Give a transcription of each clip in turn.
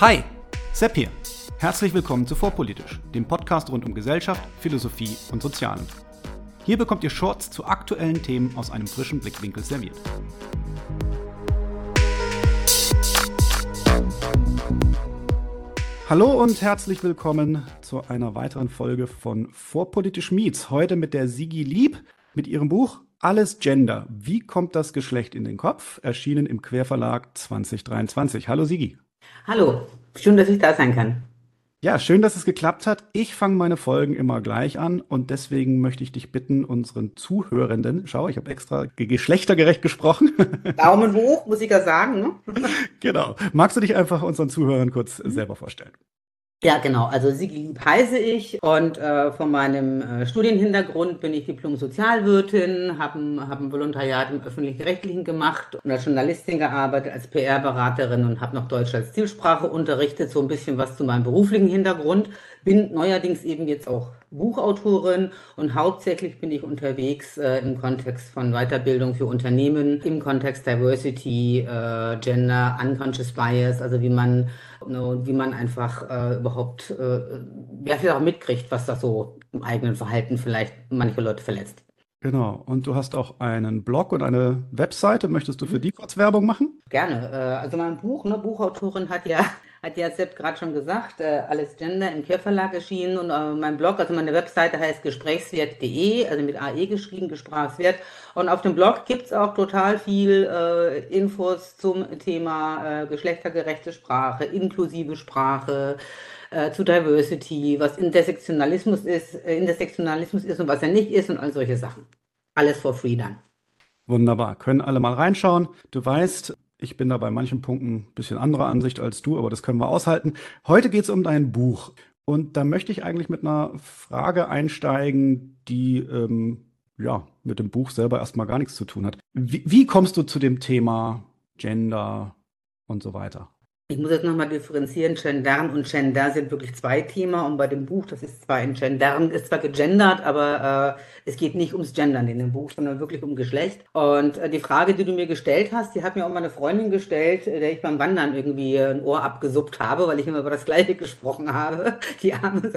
Hi, Sepp hier. Herzlich willkommen zu Vorpolitisch, dem Podcast rund um Gesellschaft, Philosophie und Sozialen. Hier bekommt ihr Shorts zu aktuellen Themen aus einem frischen Blickwinkel serviert. Hallo und herzlich willkommen zu einer weiteren Folge von Vorpolitisch Meets. Heute mit der Sigi Lieb mit ihrem Buch Alles Gender. Wie kommt das Geschlecht in den Kopf? Erschienen im Querverlag 2023. Hallo Sigi. Hallo, schön, dass ich da sein kann. Ja, schön, dass es geklappt hat. Ich fange meine Folgen immer gleich an und deswegen möchte ich dich bitten, unseren Zuhörenden, schau, ich habe extra geschlechtergerecht gesprochen. Daumen hoch, muss ich ja sagen. Ne? genau. Magst du dich einfach unseren Zuhörern kurz mhm. selber vorstellen? Ja, genau. Also Sigi Lieb heiße ich und äh, von meinem äh, Studienhintergrund bin ich Diplom-Sozialwirtin, habe hab ein Volontariat im Öffentlich-Rechtlichen gemacht und als Journalistin gearbeitet, als PR-Beraterin und habe noch Deutsch als Zielsprache unterrichtet, so ein bisschen was zu meinem beruflichen Hintergrund. Bin neuerdings eben jetzt auch Buchautorin und hauptsächlich bin ich unterwegs äh, im Kontext von Weiterbildung für Unternehmen, im Kontext Diversity, äh, Gender, Unconscious Bias, also wie man Ne, wie man einfach äh, überhaupt, äh, wer vielleicht auch mitkriegt, was das so im eigenen Verhalten vielleicht manche Leute verletzt. Genau. Und du hast auch einen Blog und eine Webseite. Möchtest du für die kurz Werbung machen? Gerne. Äh, also mein Buch, ne, Buchautorin hat ja hat ja Sepp gerade schon gesagt, äh, alles Gender im Querverlag erschienen und äh, mein Blog, also meine Webseite heißt gesprächswert.de, also mit AE geschrieben, Gesprächswert. Und auf dem Blog gibt es auch total viel Infos zum Thema geschlechtergerechte Sprache, inklusive Sprache, äh, zu Diversity, was Intersektionalismus ist, äh, Intersektionalismus ist und was er nicht ist und all solche Sachen. Alles for free dann. Wunderbar. Können alle mal reinschauen. Du weißt, ich bin da bei manchen Punkten ein bisschen anderer Ansicht als du, aber das können wir aushalten. Heute geht es um dein Buch. Und da möchte ich eigentlich mit einer Frage einsteigen, die ähm, ja mit dem Buch selber erstmal gar nichts zu tun hat. Wie, wie kommst du zu dem Thema Gender und so weiter? Ich muss jetzt nochmal differenzieren. Gendern und Gender sind wirklich zwei Themen. Und bei dem Buch, das ist zwar in Gendern, ist zwar gegendert, aber äh, es geht nicht ums Gendern in dem Buch, sondern wirklich um Geschlecht. Und äh, die Frage, die du mir gestellt hast, die hat mir auch meine Freundin gestellt, äh, der ich beim Wandern irgendwie ein Ohr abgesuppt habe, weil ich immer über das Gleiche gesprochen habe. Die Arme,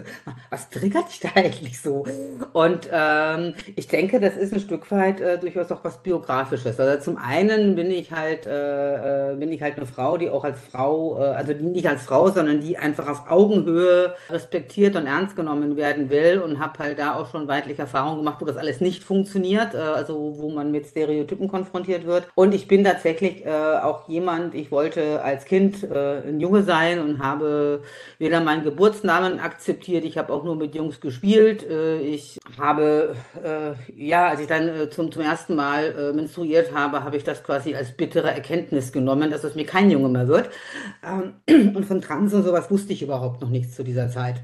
was triggert dich da eigentlich so? Und ähm, ich denke, das ist ein Stück weit äh, durchaus auch was Biografisches. Also zum einen bin ich halt, äh, äh bin ich halt eine Frau, die auch als Frau äh, also die nicht als Frau, sondern die einfach auf Augenhöhe respektiert und ernst genommen werden will und habe halt da auch schon weitlich Erfahrungen gemacht, wo das alles nicht funktioniert, äh, also wo man mit Stereotypen konfrontiert wird. Und ich bin tatsächlich äh, auch jemand, ich wollte als Kind ein Junge sein und habe weder meinen Geburtsnamen akzeptiert, ich habe auch nur mit Jungs gespielt. ich habe, ja, als ich dann zum, zum ersten Mal menstruiert habe, habe ich das quasi als bittere Erkenntnis genommen, dass es mir kein Junge mehr wird. Ähm, und von Trans und sowas wusste ich überhaupt noch nichts zu dieser Zeit.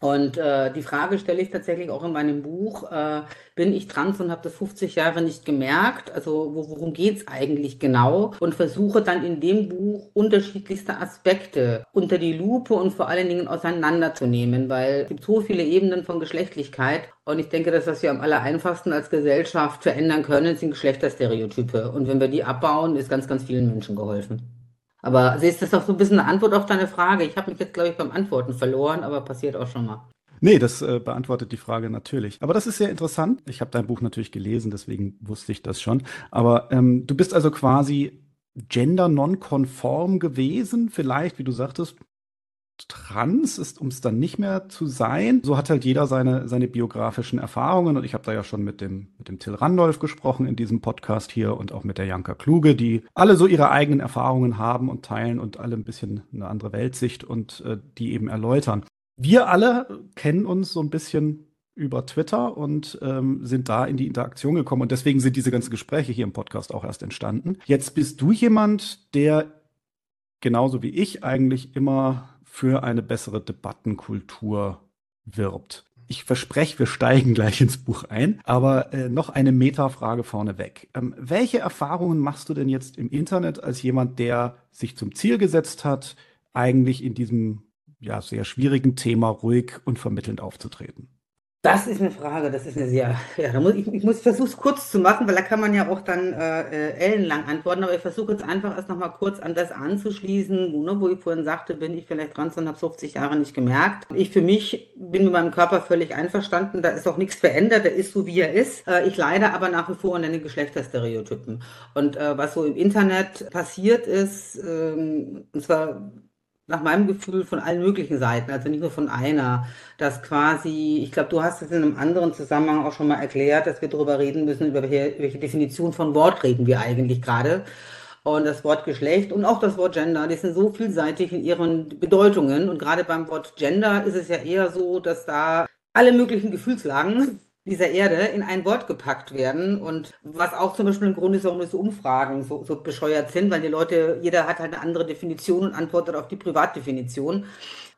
Und äh, die Frage stelle ich tatsächlich auch in meinem Buch, äh, bin ich trans und habe das 50 Jahre nicht gemerkt? Also wo, worum geht's eigentlich genau? Und versuche dann in dem Buch unterschiedlichste Aspekte unter die Lupe und vor allen Dingen auseinanderzunehmen, weil es gibt so viele Ebenen von Geschlechtlichkeit. Und ich denke, dass das wir am aller einfachsten als Gesellschaft verändern können, sind Geschlechterstereotype. Und wenn wir die abbauen, ist ganz, ganz vielen Menschen geholfen. Aber also ist das auch so ein bisschen eine Antwort auf deine Frage? Ich habe mich jetzt, glaube ich, beim Antworten verloren, aber passiert auch schon mal. Nee, das äh, beantwortet die Frage natürlich. Aber das ist sehr interessant. Ich habe dein Buch natürlich gelesen, deswegen wusste ich das schon. Aber ähm, du bist also quasi gender non-konform gewesen, vielleicht, wie du sagtest, trans ist, um es dann nicht mehr zu sein. So hat halt jeder seine, seine biografischen Erfahrungen und ich habe da ja schon mit dem, mit dem Till Randolph gesprochen in diesem Podcast hier und auch mit der Janka Kluge, die alle so ihre eigenen Erfahrungen haben und teilen und alle ein bisschen eine andere Weltsicht und äh, die eben erläutern. Wir alle kennen uns so ein bisschen über Twitter und ähm, sind da in die Interaktion gekommen und deswegen sind diese ganzen Gespräche hier im Podcast auch erst entstanden. Jetzt bist du jemand, der genauso wie ich eigentlich immer für eine bessere Debattenkultur wirbt. Ich verspreche, wir steigen gleich ins Buch ein, aber äh, noch eine Metafrage vorneweg. Ähm, welche Erfahrungen machst du denn jetzt im Internet als jemand, der sich zum Ziel gesetzt hat, eigentlich in diesem ja, sehr schwierigen Thema ruhig und vermittelnd aufzutreten? Das ist eine Frage, das ist eine sehr, ja, da muss ich, ich muss versuche es kurz zu machen, weil da kann man ja auch dann äh, ellenlang antworten, aber ich versuche jetzt einfach erst nochmal kurz an das anzuschließen, wo, ne, wo ich vorhin sagte, bin ich vielleicht dran und habe 50 Jahre nicht gemerkt. Ich für mich bin mit meinem Körper völlig einverstanden, da ist auch nichts verändert, der ist so, wie er ist. Äh, ich leide aber nach wie vor an den Geschlechterstereotypen. Und äh, was so im Internet passiert ist, ähm, und zwar nach meinem Gefühl von allen möglichen Seiten, also nicht nur von einer, dass quasi, ich glaube, du hast es in einem anderen Zusammenhang auch schon mal erklärt, dass wir darüber reden müssen, über welche, welche Definition von Wort reden wir eigentlich gerade. Und das Wort Geschlecht und auch das Wort Gender, die sind so vielseitig in ihren Bedeutungen. Und gerade beim Wort Gender ist es ja eher so, dass da alle möglichen Gefühlslagen dieser Erde in ein Wort gepackt werden und was auch zum Beispiel ein Grund ist, warum diese Umfragen so, so bescheuert sind, weil die Leute, jeder hat halt eine andere Definition und antwortet auf die Privatdefinition.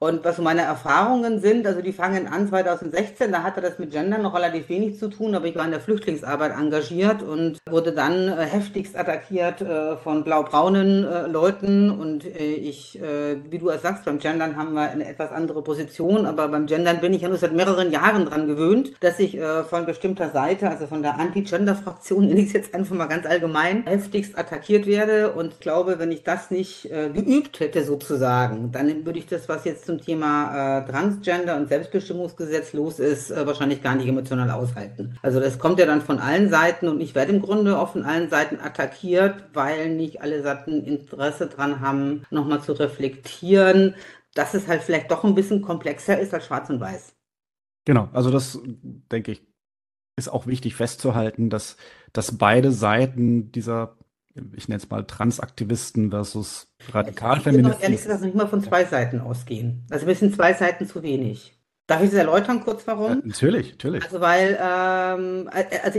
Und was so meine Erfahrungen sind, also die fangen an 2016, da hatte das mit Gender noch relativ wenig zu tun, aber ich war in der Flüchtlingsarbeit engagiert und wurde dann äh, heftigst attackiert äh, von blau-braunen äh, Leuten. Und äh, ich, äh, wie du es sagst, beim Gendern haben wir eine etwas andere Position, aber beim Gendern bin ich ja nur seit mehreren Jahren dran gewöhnt, dass ich äh, von bestimmter Seite, also von der Anti-Gender-Fraktion, nenne ich es jetzt einfach mal ganz allgemein, heftigst attackiert werde. Und ich glaube, wenn ich das nicht geübt hätte sozusagen, dann würde ich das, was jetzt zum Thema äh, Transgender und Selbstbestimmungsgesetz los ist, äh, wahrscheinlich gar nicht emotional aushalten. Also das kommt ja dann von allen Seiten und ich werde im Grunde auch von allen Seiten attackiert, weil nicht alle Seiten Interesse dran haben, nochmal zu reflektieren, dass es halt vielleicht doch ein bisschen komplexer ist als schwarz und weiß. Genau, also das denke ich, ist auch wichtig festzuhalten, dass, dass beide Seiten dieser ich nenne es mal Transaktivisten versus Radikalfeministen. Ich ehrlich gesagt nicht mal von zwei Seiten ausgehen. Also wir sind zwei Seiten zu wenig. Darf ich das erläutern kurz warum? Ja, natürlich, natürlich. Also weil, ähm, äh, also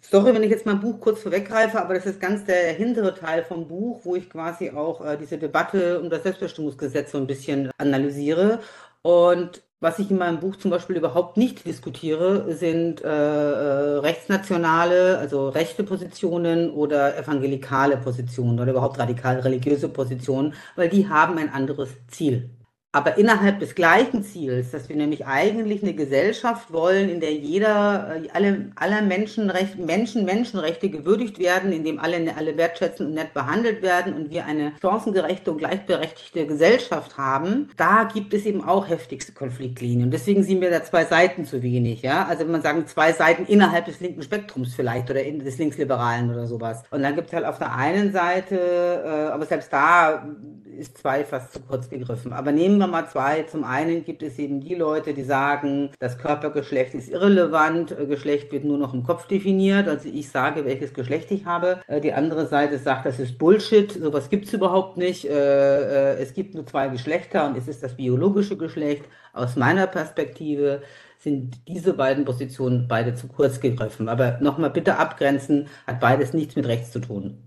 sorry, wenn ich jetzt mein Buch kurz vorweggreife, aber das ist ganz der hintere Teil vom Buch, wo ich quasi auch äh, diese Debatte um das Selbstbestimmungsgesetz so ein bisschen analysiere. Und was ich in meinem Buch zum Beispiel überhaupt nicht diskutiere, sind äh, äh, rechtsnationale, also rechte Positionen oder evangelikale Positionen oder überhaupt radikal religiöse Positionen, weil die haben ein anderes Ziel aber innerhalb des gleichen Ziels, dass wir nämlich eigentlich eine Gesellschaft wollen, in der jeder, äh, alle, aller Menschenrecht, Menschen, Menschenrechte gewürdigt werden, in dem alle, alle wertschätzen und nett behandelt werden und wir eine chancengerechte und gleichberechtigte Gesellschaft haben, da gibt es eben auch heftigste Konfliktlinien. Und deswegen sind wir da zwei Seiten zu wenig, ja. Also wenn man sagen, zwei Seiten innerhalb des linken Spektrums vielleicht oder des Linksliberalen oder sowas. Und dann gibt es halt auf der einen Seite, äh, aber selbst da ist zwei fast zu kurz gegriffen. Aber nehmen wir mal zwei. Zum einen gibt es eben die Leute, die sagen, das Körpergeschlecht ist irrelevant, äh, Geschlecht wird nur noch im Kopf definiert. Also ich sage, welches Geschlecht ich habe. Äh, die andere Seite sagt, das ist Bullshit, sowas gibt es überhaupt nicht. Äh, es gibt nur zwei Geschlechter und es ist das biologische Geschlecht. Aus meiner Perspektive sind diese beiden Positionen beide zu kurz gegriffen. Aber nochmal bitte abgrenzen, hat beides nichts mit rechts zu tun.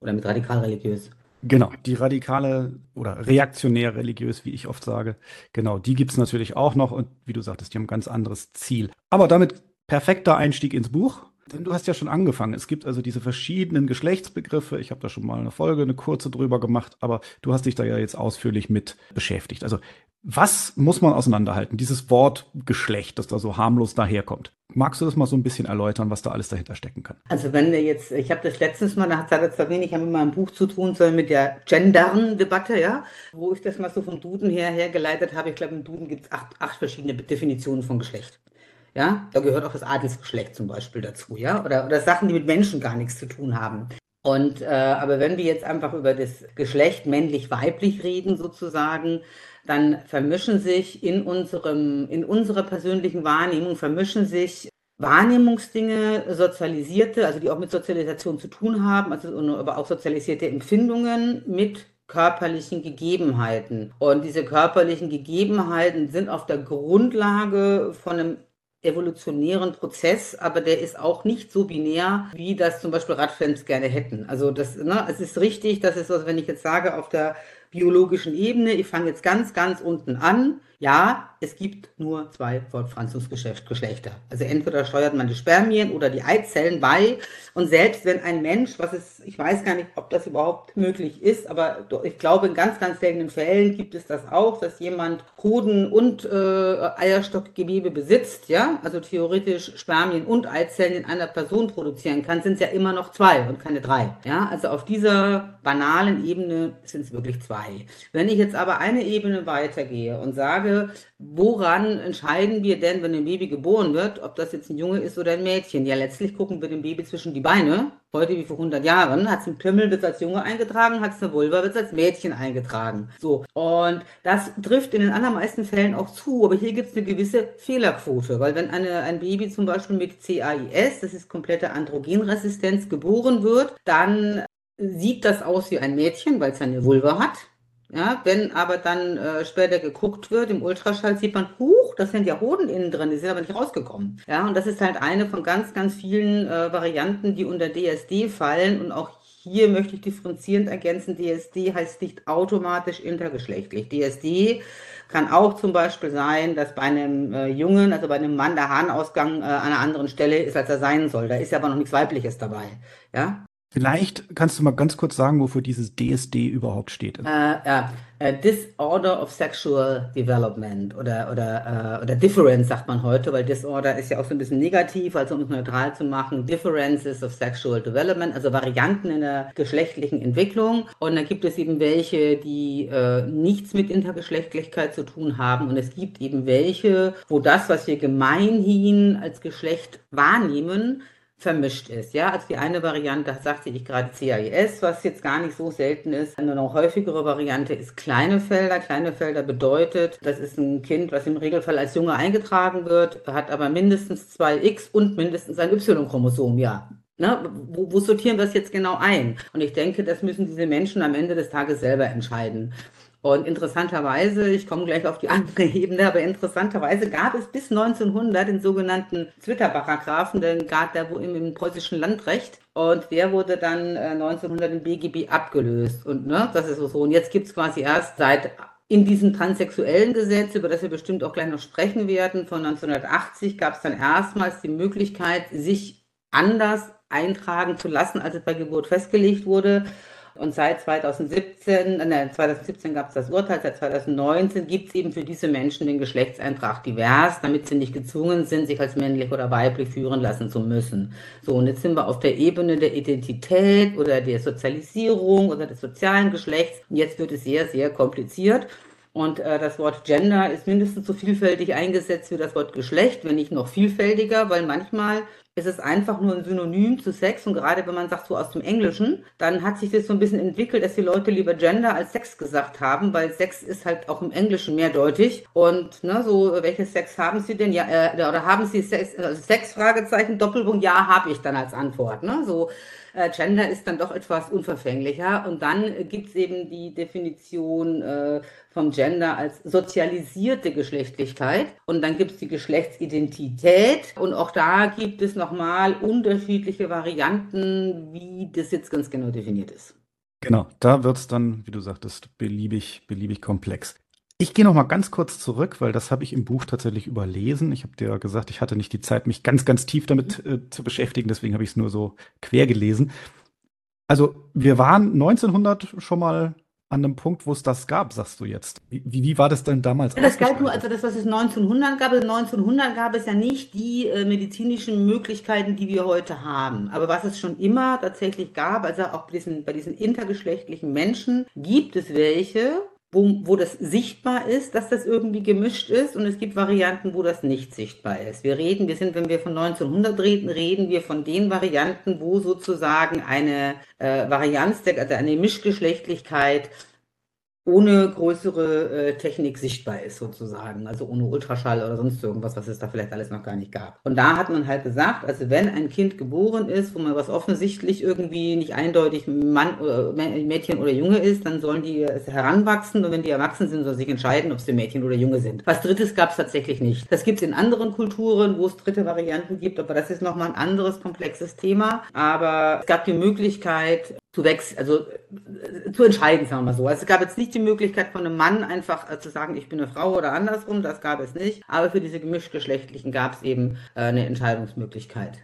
Oder mit radikal religiös. Genau, die radikale oder reaktionär religiös, wie ich oft sage, genau, die gibt es natürlich auch noch und wie du sagtest, die haben ein ganz anderes Ziel. Aber damit perfekter Einstieg ins Buch. Denn du hast ja schon angefangen. Es gibt also diese verschiedenen Geschlechtsbegriffe. Ich habe da schon mal eine Folge, eine kurze drüber gemacht, aber du hast dich da ja jetzt ausführlich mit beschäftigt. Also was muss man auseinanderhalten? Dieses Wort Geschlecht, das da so harmlos daherkommt. Magst du das mal so ein bisschen erläutern, was da alles dahinter stecken kann? Also wenn wir jetzt, ich habe das letztes Mal, da hat es zwar wenig mit meinem Buch zu tun, sondern mit der Gendern-Debatte, ja, wo ich das mal so vom Duden her hergeleitet habe. Ich glaube, im Duden gibt es acht, acht verschiedene Definitionen von Geschlecht. Ja, da gehört auch das Adelsgeschlecht zum Beispiel dazu, ja, oder, oder Sachen, die mit Menschen gar nichts zu tun haben. Und äh, aber wenn wir jetzt einfach über das Geschlecht männlich-weiblich reden sozusagen, dann vermischen sich in unserem, in unserer persönlichen Wahrnehmung, vermischen sich Wahrnehmungsdinge, sozialisierte, also die auch mit Sozialisation zu tun haben, also aber auch sozialisierte Empfindungen mit körperlichen Gegebenheiten. Und diese körperlichen Gegebenheiten sind auf der Grundlage von einem evolutionären Prozess, aber der ist auch nicht so binär, wie das zum Beispiel Radfans gerne hätten. Also das, ne, es ist richtig, dass es, also wenn ich jetzt sage, auf der biologischen Ebene. Ich fange jetzt ganz, ganz unten an. Ja, es gibt nur zwei Fortpflanzungsgeschlechter. Also entweder steuert man die Spermien oder die Eizellen bei. Und selbst wenn ein Mensch, was ist, ich weiß gar nicht, ob das überhaupt möglich ist, aber ich glaube, in ganz, ganz seltenen Fällen gibt es das auch, dass jemand Hoden und äh, Eierstockgewebe besitzt, ja, also theoretisch Spermien und Eizellen in einer Person produzieren kann, sind es ja immer noch zwei und keine drei. Ja, also auf dieser banalen Ebene sind es wirklich zwei. Wenn ich jetzt aber eine Ebene weitergehe und sage, woran entscheiden wir denn, wenn ein Baby geboren wird, ob das jetzt ein Junge ist oder ein Mädchen? Ja, letztlich gucken wir dem Baby zwischen die Beine. Heute wie vor 100 Jahren hat es einen Pimmel, wird es als Junge eingetragen, hat es eine Vulva, wird es als Mädchen eingetragen. So. Und das trifft in den allermeisten Fällen auch zu, aber hier gibt es eine gewisse Fehlerquote, weil wenn eine, ein Baby zum Beispiel mit CAIS, das ist komplette Androgenresistenz, geboren wird, dann sieht das aus wie ein Mädchen, weil es eine Vulva hat. Ja, wenn aber dann äh, später geguckt wird, im Ultraschall sieht man, huch, das sind ja Hoden innen drin, die sind aber nicht rausgekommen. Ja, und das ist halt eine von ganz, ganz vielen äh, Varianten, die unter DSD fallen. Und auch hier möchte ich differenzierend ergänzen, DSD heißt nicht automatisch intergeschlechtlich. DSD kann auch zum Beispiel sein, dass bei einem äh, Jungen, also bei einem Mann, der Harnausgang äh, an einer anderen Stelle ist, als er sein soll. Da ist ja aber noch nichts Weibliches dabei. Ja, Vielleicht kannst du mal ganz kurz sagen, wofür dieses DSD überhaupt steht. Ja, äh, Disorder of Sexual Development oder, oder, äh, oder Difference sagt man heute, weil Disorder ist ja auch so ein bisschen negativ, also um es neutral zu machen. Differences of Sexual Development, also Varianten in der geschlechtlichen Entwicklung. Und dann gibt es eben welche, die nichts mit Intergeschlechtlichkeit zu tun haben. Und es gibt eben welche, wo das, was wir gemeinhin als Geschlecht wahrnehmen, vermischt ist. Ja, also die eine Variante, sagte ich gerade CIS, was jetzt gar nicht so selten ist. Eine noch häufigere Variante ist kleine Felder. Kleine Felder bedeutet, das ist ein Kind, was im Regelfall als Junge eingetragen wird, hat aber mindestens zwei X und mindestens ein Y-Chromosom. Ja, Ne, wo, wo sortieren wir das jetzt genau ein? Und ich denke, das müssen diese Menschen am Ende des Tages selber entscheiden. Und interessanterweise, ich komme gleich auf die andere Ebene, aber interessanterweise gab es bis 1900 den sogenannten Twitter-Paragraphen, den gab der wo im, im preußischen Landrecht. Und der wurde dann äh, 1900 im BGB abgelöst. Und ne, das ist so. Und jetzt gibt es quasi erst seit in diesem transsexuellen Gesetz, über das wir bestimmt auch gleich noch sprechen werden, von 1980 gab es dann erstmals die Möglichkeit, sich anders eintragen zu lassen, als es bei Geburt festgelegt wurde. Und seit 2017, äh, 2017 gab es das Urteil, seit 2019 gibt es eben für diese Menschen den Geschlechtseintrag divers, damit sie nicht gezwungen sind, sich als männlich oder weiblich führen lassen zu müssen. So, und jetzt sind wir auf der Ebene der Identität oder der Sozialisierung oder des sozialen Geschlechts. Und jetzt wird es sehr, sehr kompliziert. Und äh, das Wort Gender ist mindestens so vielfältig eingesetzt wie das Wort Geschlecht, wenn nicht noch vielfältiger, weil manchmal ist es einfach nur ein Synonym zu Sex. Und gerade wenn man sagt so aus dem Englischen, dann hat sich das so ein bisschen entwickelt, dass die Leute lieber Gender als Sex gesagt haben, weil Sex ist halt auch im Englischen mehrdeutig. Und ne, so, welches Sex haben Sie denn? Ja, äh, oder haben Sie Sex, also Sex Fragezeichen, Doppelpunkt, ja, habe ich dann als Antwort. Ne? So, äh, Gender ist dann doch etwas unverfänglicher. Und dann gibt es eben die Definition äh, vom Gender als sozialisierte Geschlechtlichkeit. Und dann gibt es die Geschlechtsidentität. Und auch da gibt es nochmal unterschiedliche Varianten, wie das jetzt ganz genau definiert ist. Genau, da wird es dann, wie du sagtest, beliebig, beliebig komplex. Ich gehe noch mal ganz kurz zurück, weil das habe ich im Buch tatsächlich überlesen. Ich habe dir gesagt, ich hatte nicht die Zeit, mich ganz, ganz tief damit äh, zu beschäftigen, deswegen habe ich es nur so quer gelesen. Also wir waren 1900 schon mal an einem Punkt, wo es das gab, sagst du jetzt. Wie, wie war das denn damals? Ja, das galt nur, also das, was es 1900 gab, 1900 gab es ja nicht die äh, medizinischen Möglichkeiten, die wir heute haben. Aber was es schon immer tatsächlich gab, also auch bei diesen, bei diesen intergeschlechtlichen Menschen, gibt es welche, wo, wo das sichtbar ist, dass das irgendwie gemischt ist und es gibt Varianten, wo das nicht sichtbar ist. Wir reden, wir sind, wenn wir von 1900 reden, reden wir von den Varianten, wo sozusagen eine äh, Varianz, der, also eine Mischgeschlechtlichkeit ohne größere äh, Technik sichtbar ist, sozusagen. Also ohne Ultraschall oder sonst irgendwas, was es da vielleicht alles noch gar nicht gab. Und da hat man halt gesagt, also wenn ein Kind geboren ist, wo man was offensichtlich irgendwie nicht eindeutig Mann, oder Mädchen oder Junge ist, dann sollen die heranwachsen und wenn die erwachsen sind, sollen sie sich entscheiden, ob sie Mädchen oder Junge sind. Was Drittes gab es tatsächlich nicht. Das gibt es in anderen Kulturen, wo es dritte Varianten gibt, aber das ist nochmal ein anderes komplexes Thema. Aber es gab die Möglichkeit, zu wechseln, also äh, zu entscheiden, sagen wir mal so. Also es gab jetzt nicht die Möglichkeit von einem Mann einfach äh, zu sagen, ich bin eine Frau oder andersrum, das gab es nicht. Aber für diese gemischtgeschlechtlichen gab es eben äh, eine Entscheidungsmöglichkeit.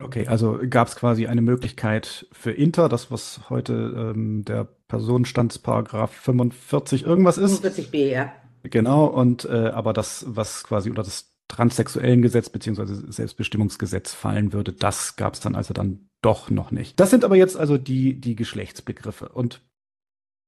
Okay, also gab es quasi eine Möglichkeit für Inter, das was heute ähm, der Personenstandsparagraph 45 irgendwas ist. 45b, ja. Genau, und äh, aber das, was quasi unter das transsexuellen Gesetz beziehungsweise Selbstbestimmungsgesetz fallen würde, das gab es dann also dann doch noch nicht. Das sind aber jetzt also die, die Geschlechtsbegriffe. Und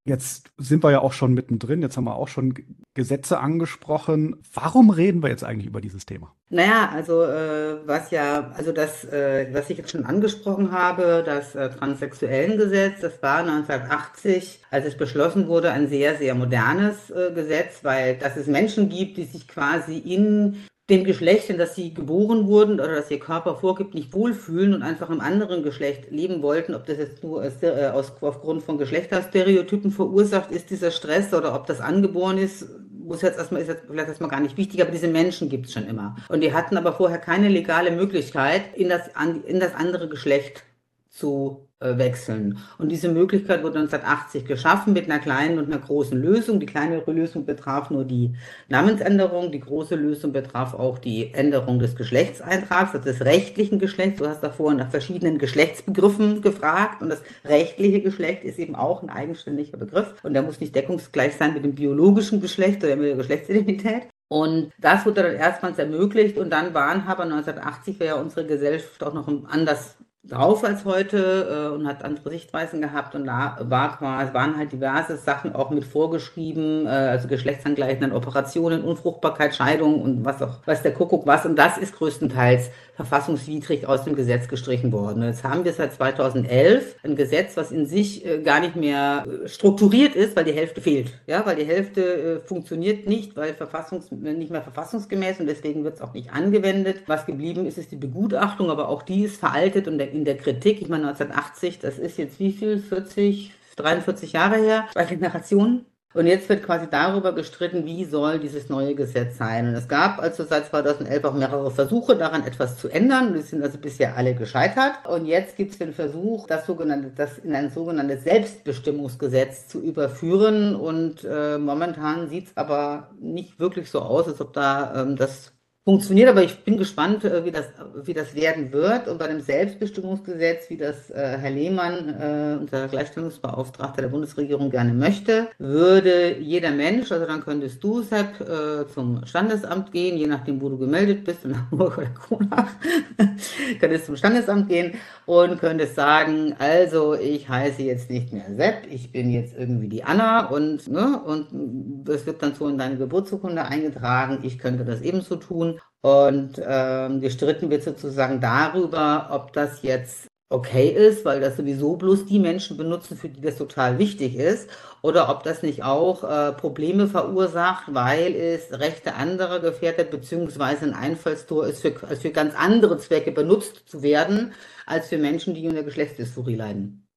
Jetzt sind wir ja auch schon mittendrin, jetzt haben wir auch schon Gesetze angesprochen. Warum reden wir jetzt eigentlich über dieses Thema? Naja, also äh, was ja, also das, äh, was ich jetzt schon angesprochen habe, das äh, Transsexuellengesetz, das war 1980, als es beschlossen wurde, ein sehr, sehr modernes äh, Gesetz, weil dass es Menschen gibt, die sich quasi in dem Geschlecht, in das sie geboren wurden oder das ihr Körper vorgibt, nicht wohlfühlen und einfach im anderen Geschlecht leben wollten, ob das jetzt nur aus, äh, aus, aufgrund von Geschlechterstereotypen verursacht ist, dieser Stress, oder ob das angeboren ist, muss jetzt erstmal, ist jetzt vielleicht erstmal gar nicht wichtig, aber diese Menschen gibt es schon immer. Und die hatten aber vorher keine legale Möglichkeit, in das, in das andere Geschlecht zu wechseln. Und diese Möglichkeit wurde 1980 geschaffen mit einer kleinen und einer großen Lösung. Die kleinere Lösung betraf nur die Namensänderung, die große Lösung betraf auch die Änderung des Geschlechtseintrags, also des rechtlichen Geschlechts. Du hast davor nach verschiedenen Geschlechtsbegriffen gefragt und das rechtliche Geschlecht ist eben auch ein eigenständiger Begriff und der muss nicht deckungsgleich sein mit dem biologischen Geschlecht oder mit der Geschlechtsidentität. Und das wurde dann erstmals ermöglicht und dann waren aber 1980 wäre ja unsere Gesellschaft auch noch anders drauf als heute äh, und hat andere Sichtweisen gehabt. Und da war quasi, waren halt diverse Sachen auch mit vorgeschrieben, äh, also geschlechtsangleichenden Operationen, Unfruchtbarkeit, Scheidung und was auch, was der Kuckuck was. Und das ist größtenteils verfassungswidrig aus dem Gesetz gestrichen worden. Jetzt haben wir seit 2011 ein Gesetz, was in sich äh, gar nicht mehr äh, strukturiert ist, weil die Hälfte fehlt. Ja, weil die Hälfte äh, funktioniert nicht, weil verfassungs nicht mehr verfassungsgemäß und deswegen wird es auch nicht angewendet. Was geblieben ist, ist die Begutachtung, aber auch die ist veraltet und in der Kritik. Ich meine 1980, das ist jetzt wie viel? 40, 43 Jahre her, zwei Generationen. Und jetzt wird quasi darüber gestritten, wie soll dieses neue Gesetz sein. Und es gab also seit 2011 auch mehrere Versuche, daran etwas zu ändern. Die sind also bisher alle gescheitert. Und jetzt gibt es den Versuch, das, sogenannte, das in ein sogenanntes Selbstbestimmungsgesetz zu überführen. Und äh, momentan sieht es aber nicht wirklich so aus, als ob da ähm, das funktioniert, aber ich bin gespannt, äh, wie das, wie das werden wird. Und bei dem Selbstbestimmungsgesetz, wie das äh, Herr Lehmann, äh, unser Gleichstellungsbeauftragter der Bundesregierung, gerne möchte, würde jeder Mensch, also dann könntest du, Sepp, äh, zum Standesamt gehen, je nachdem, wo du gemeldet bist, in Hamburg oder Kronach, könntest zum Standesamt gehen und könntest sagen, also ich heiße jetzt nicht mehr Sepp, ich bin jetzt irgendwie die Anna und, ne, und wird dann so in deine Geburtsurkunde eingetragen, ich könnte das ebenso tun und ähm, gestritten wird sozusagen darüber, ob das jetzt okay ist, weil das sowieso bloß die Menschen benutzen, für die das total wichtig ist, oder ob das nicht auch äh, Probleme verursacht, weil es Rechte anderer gefährdet, beziehungsweise ein Einfallstor ist, für, für ganz andere Zwecke benutzt zu werden, als für Menschen, die unter Geschlechtsdysphorie leiden.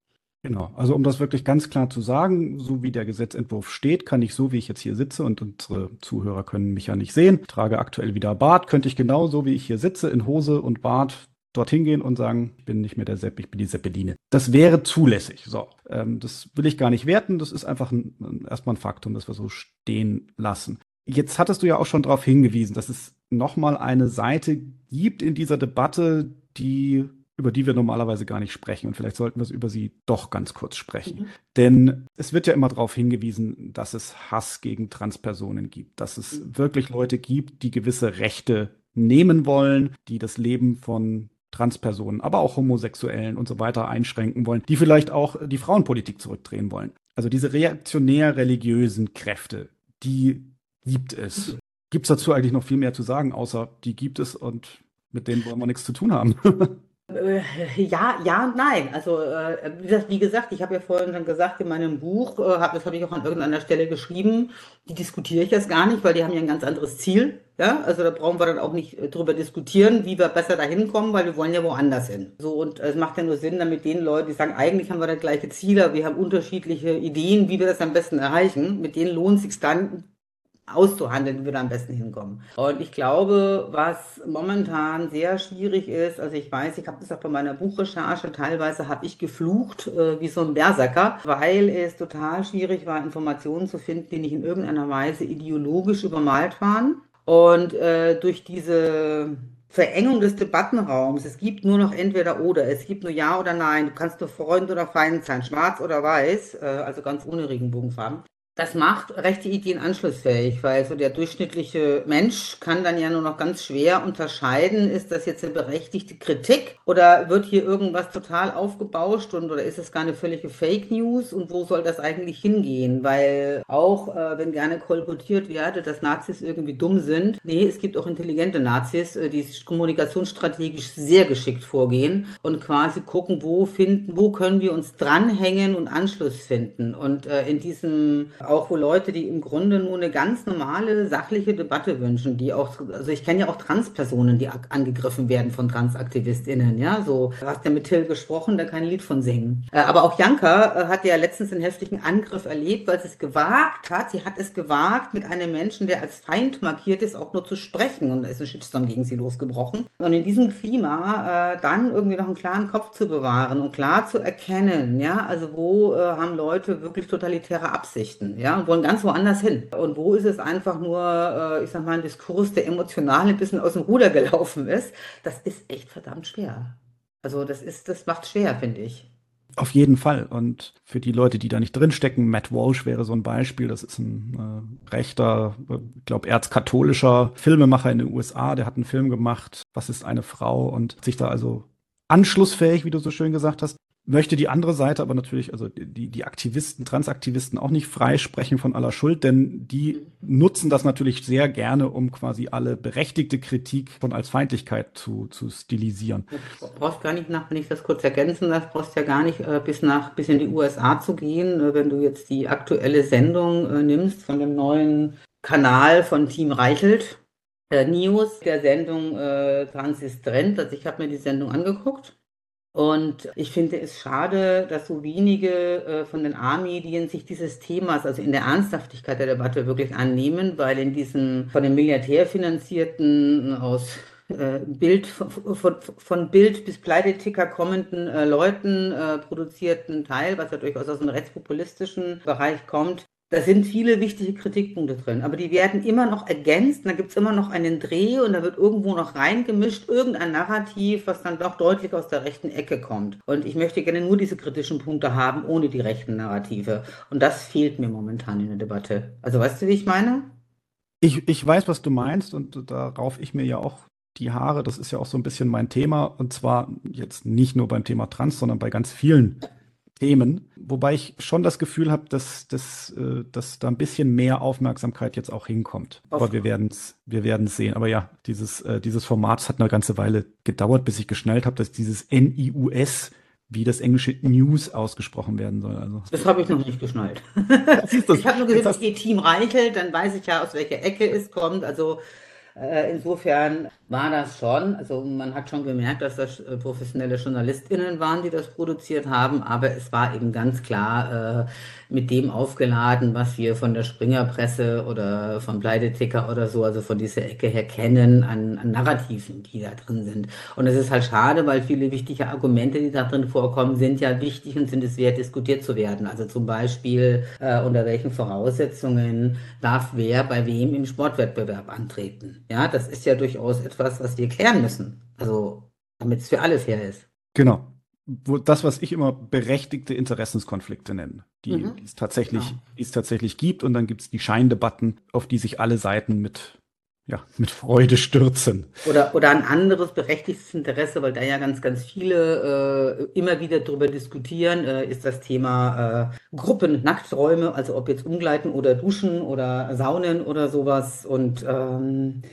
Genau, also um das wirklich ganz klar zu sagen, so wie der Gesetzentwurf steht, kann ich so, wie ich jetzt hier sitze und unsere Zuhörer können mich ja nicht sehen, trage aktuell wieder Bart, könnte ich genau so, wie ich hier sitze, in Hose und Bart dorthin gehen und sagen, ich bin nicht mehr der Sepp, ich bin die Seppeline. Das wäre zulässig. So, ähm, das will ich gar nicht werten, das ist einfach ein, erstmal ein Faktum, das wir so stehen lassen. Jetzt hattest du ja auch schon darauf hingewiesen, dass es nochmal eine Seite gibt in dieser Debatte, die über die wir normalerweise gar nicht sprechen. Und vielleicht sollten wir über sie doch ganz kurz sprechen. Mhm. Denn es wird ja immer darauf hingewiesen, dass es Hass gegen Transpersonen gibt, dass es mhm. wirklich Leute gibt, die gewisse Rechte nehmen wollen, die das Leben von Transpersonen, aber auch Homosexuellen und so weiter einschränken wollen, die vielleicht auch die Frauenpolitik zurückdrehen wollen. Also diese reaktionär-religiösen Kräfte, die gibt es. Mhm. Gibt es dazu eigentlich noch viel mehr zu sagen, außer die gibt es und mit denen wollen wir nichts zu tun haben? Äh, ja, ja und nein. Also äh, wie gesagt, ich habe ja vorhin schon gesagt, in meinem Buch, äh, hab, das habe ich auch an irgendeiner Stelle geschrieben, die diskutiere ich jetzt gar nicht, weil die haben ja ein ganz anderes Ziel. Ja? Also da brauchen wir dann auch nicht äh, drüber diskutieren, wie wir besser dahin kommen, weil wir wollen ja woanders hin. So, und es macht ja nur Sinn, damit den Leuten, die sagen, eigentlich haben wir das gleiche Ziel, aber wir haben unterschiedliche Ideen, wie wir das am besten erreichen, mit denen lohnt es sich dann auszuhandeln, wie wir da am besten hinkommen. Und ich glaube, was momentan sehr schwierig ist, also ich weiß, ich habe das auch bei meiner Buchrecherche, teilweise habe ich geflucht äh, wie so ein Berserker, weil es total schwierig war, Informationen zu finden, die nicht in irgendeiner Weise ideologisch übermalt waren. Und äh, durch diese Verengung des Debattenraums. Es gibt nur noch entweder oder. Es gibt nur Ja oder Nein. Du kannst nur Freund oder Feind sein, schwarz oder weiß, äh, also ganz ohne Regenbogenfarben. Das macht rechte Ideen anschlussfähig, weil so der durchschnittliche Mensch kann dann ja nur noch ganz schwer unterscheiden, ist das jetzt eine berechtigte Kritik oder wird hier irgendwas total aufgebauscht und oder ist es gar eine völlige Fake News und wo soll das eigentlich hingehen? Weil auch äh, wenn gerne kolportiert werde, dass Nazis irgendwie dumm sind, nee, es gibt auch intelligente Nazis, äh, die kommunikationsstrategisch sehr geschickt vorgehen und quasi gucken, wo finden, wo können wir uns dranhängen und Anschluss finden. Und äh, in diesem auch wo Leute, die im Grunde nur eine ganz normale, sachliche Debatte wünschen, die auch, also ich kenne ja auch Transpersonen, die angegriffen werden von TransaktivistInnen, ja, so, du hast ja mit Till gesprochen, da kein Lied von singen. Äh, aber auch Janka äh, hat ja letztens einen heftigen Angriff erlebt, weil sie es gewagt hat, sie hat es gewagt, mit einem Menschen, der als Feind markiert ist, auch nur zu sprechen und da ist ein Shitstorm gegen sie losgebrochen. Und in diesem Klima äh, dann irgendwie noch einen klaren Kopf zu bewahren und klar zu erkennen, ja, also wo äh, haben Leute wirklich totalitäre Absichten ja, und wollen ganz woanders hin. Und wo ist es einfach nur, äh, ich sag mal, ein Diskurs, der emotional ein bisschen aus dem Ruder gelaufen ist, das ist echt verdammt schwer. Also das ist, das macht schwer, finde ich. Auf jeden Fall. Und für die Leute, die da nicht drinstecken, Matt Walsh wäre so ein Beispiel. Das ist ein äh, rechter, ich äh, glaube, erzkatholischer Filmemacher in den USA. Der hat einen Film gemacht, Was ist eine Frau? Und sich da also anschlussfähig, wie du so schön gesagt hast, möchte die andere Seite aber natürlich, also die, die Aktivisten, Transaktivisten auch nicht freisprechen von aller Schuld, denn die nutzen das natürlich sehr gerne, um quasi alle berechtigte Kritik von als Feindlichkeit zu, zu stilisieren. Du brauchst gar nicht nach, wenn ich das kurz ergänzen darf, brauchst ja gar nicht äh, bis nach, bis in die USA zu gehen, äh, wenn du jetzt die aktuelle Sendung äh, nimmst von dem neuen Kanal von Team Reichelt, äh, News, der Sendung Transistent. Also ich habe mir die Sendung angeguckt und ich finde es schade, dass so wenige äh, von den A-Medien sich dieses Themas, also in der Ernsthaftigkeit der Debatte, wirklich annehmen, weil in diesem von dem Militär finanzierten, aus äh, Bild, von, von, von, Bild bis Pleiteticker kommenden äh, Leuten äh, produzierten Teil, was ja durchaus aus dem rechtspopulistischen Bereich kommt, da sind viele wichtige Kritikpunkte drin, aber die werden immer noch ergänzt. Da gibt es immer noch einen Dreh und da wird irgendwo noch reingemischt, irgendein Narrativ, was dann doch deutlich aus der rechten Ecke kommt. Und ich möchte gerne nur diese kritischen Punkte haben, ohne die rechten Narrative. Und das fehlt mir momentan in der Debatte. Also weißt du, wie ich meine? Ich, ich weiß, was du meinst und darauf ich mir ja auch die Haare. Das ist ja auch so ein bisschen mein Thema. Und zwar jetzt nicht nur beim Thema Trans, sondern bei ganz vielen Themen, wobei ich schon das Gefühl habe, dass, dass, äh, dass da ein bisschen mehr Aufmerksamkeit jetzt auch hinkommt. Auf Aber wir werden es wir werden's sehen. Aber ja, dieses, äh, dieses Format hat eine ganze Weile gedauert, bis ich geschnallt habe, dass dieses NIUS wie das englische News ausgesprochen werden soll. Also. Das habe ich noch nicht geschnallt. ich habe nur gesehen, dass ihr Team reichelt, dann weiß ich ja, aus welcher Ecke es kommt. Also insofern war das schon, also man hat schon gemerkt, dass das äh, professionelle JournalistInnen waren, die das produziert haben, aber es war eben ganz klar äh, mit dem aufgeladen, was wir von der Springerpresse oder vom Pleiteticker oder so, also von dieser Ecke her kennen, an, an Narrativen, die da drin sind. Und es ist halt schade, weil viele wichtige Argumente, die da drin vorkommen, sind ja wichtig und sind es wert, diskutiert zu werden. Also zum Beispiel, äh, unter welchen Voraussetzungen darf wer bei wem im Sportwettbewerb antreten. Ja, das ist ja durchaus etwas, was wir klären müssen. Also, damit es für alle fair ist. Genau wo, das, was ich immer berechtigte Interessenskonflikte nenne, die, mhm. es tatsächlich, genau. die es tatsächlich gibt. Und dann gibt es die Scheindebatten, auf die sich alle Seiten mit, ja, mit Freude stürzen. Oder, oder ein anderes berechtigtes Interesse, weil da ja ganz, ganz viele äh, immer wieder darüber diskutieren, äh, ist das Thema äh, Gruppen, Nackträume, also ob jetzt Umgleiten oder Duschen oder Saunen oder sowas. Und ähm, äh,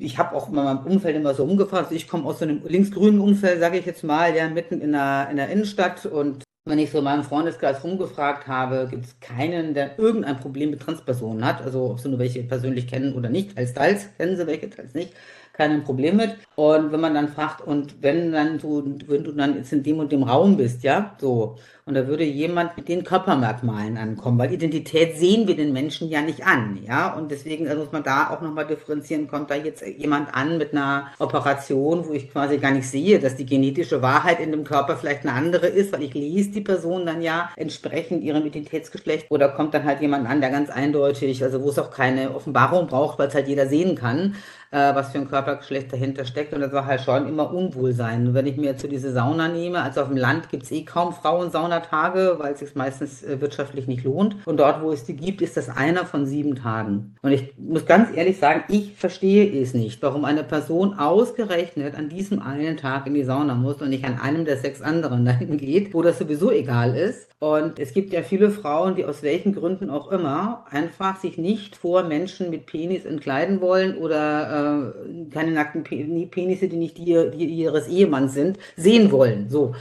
ich habe auch in meinem Umfeld immer so umgefasst. Ich komme aus so einem linksgrünen Umfeld, sage ich jetzt mal, ja, mitten in der, in der Innenstadt. Und wenn ich so meinen Freundeskreis rumgefragt habe, gibt es keinen, der irgendein Problem mit Transpersonen hat. Also ob sie nur welche persönlich kennen oder nicht. Teils, teils kennen sie welche, teils nicht kein Problem mit. Und wenn man dann fragt, und wenn dann du, wenn du dann jetzt in dem und dem Raum bist, ja, so, und da würde jemand mit den Körpermerkmalen ankommen, weil Identität sehen wir den Menschen ja nicht an, ja. Und deswegen also muss man da auch nochmal differenzieren, kommt da jetzt jemand an mit einer Operation, wo ich quasi gar nicht sehe, dass die genetische Wahrheit in dem Körper vielleicht eine andere ist, weil ich lese die Person dann ja entsprechend ihrem Identitätsgeschlecht. Oder kommt dann halt jemand an, der ganz eindeutig, also wo es auch keine Offenbarung braucht, weil es halt jeder sehen kann, äh, was für ein Körpergeschlecht dahinter steckt. Und das war halt schon immer Unwohlsein. Und wenn ich mir jetzt so diese Sauna nehme, also auf dem Land gibt es eh kaum Frauensaunatage, weil es sich meistens äh, wirtschaftlich nicht lohnt. Und dort, wo es die gibt, ist das einer von sieben Tagen. Und ich muss ganz ehrlich sagen, ich verstehe es nicht, warum eine Person ausgerechnet an diesem einen Tag in die Sauna muss und nicht an einem der sechs anderen dahin geht, wo das sowieso egal ist. Und es gibt ja viele Frauen, die aus welchen Gründen auch immer einfach sich nicht vor Menschen mit Penis entkleiden wollen oder äh, keine nackten Penisse, die nicht die, die ihres Ehemanns sind, sehen wollen. So.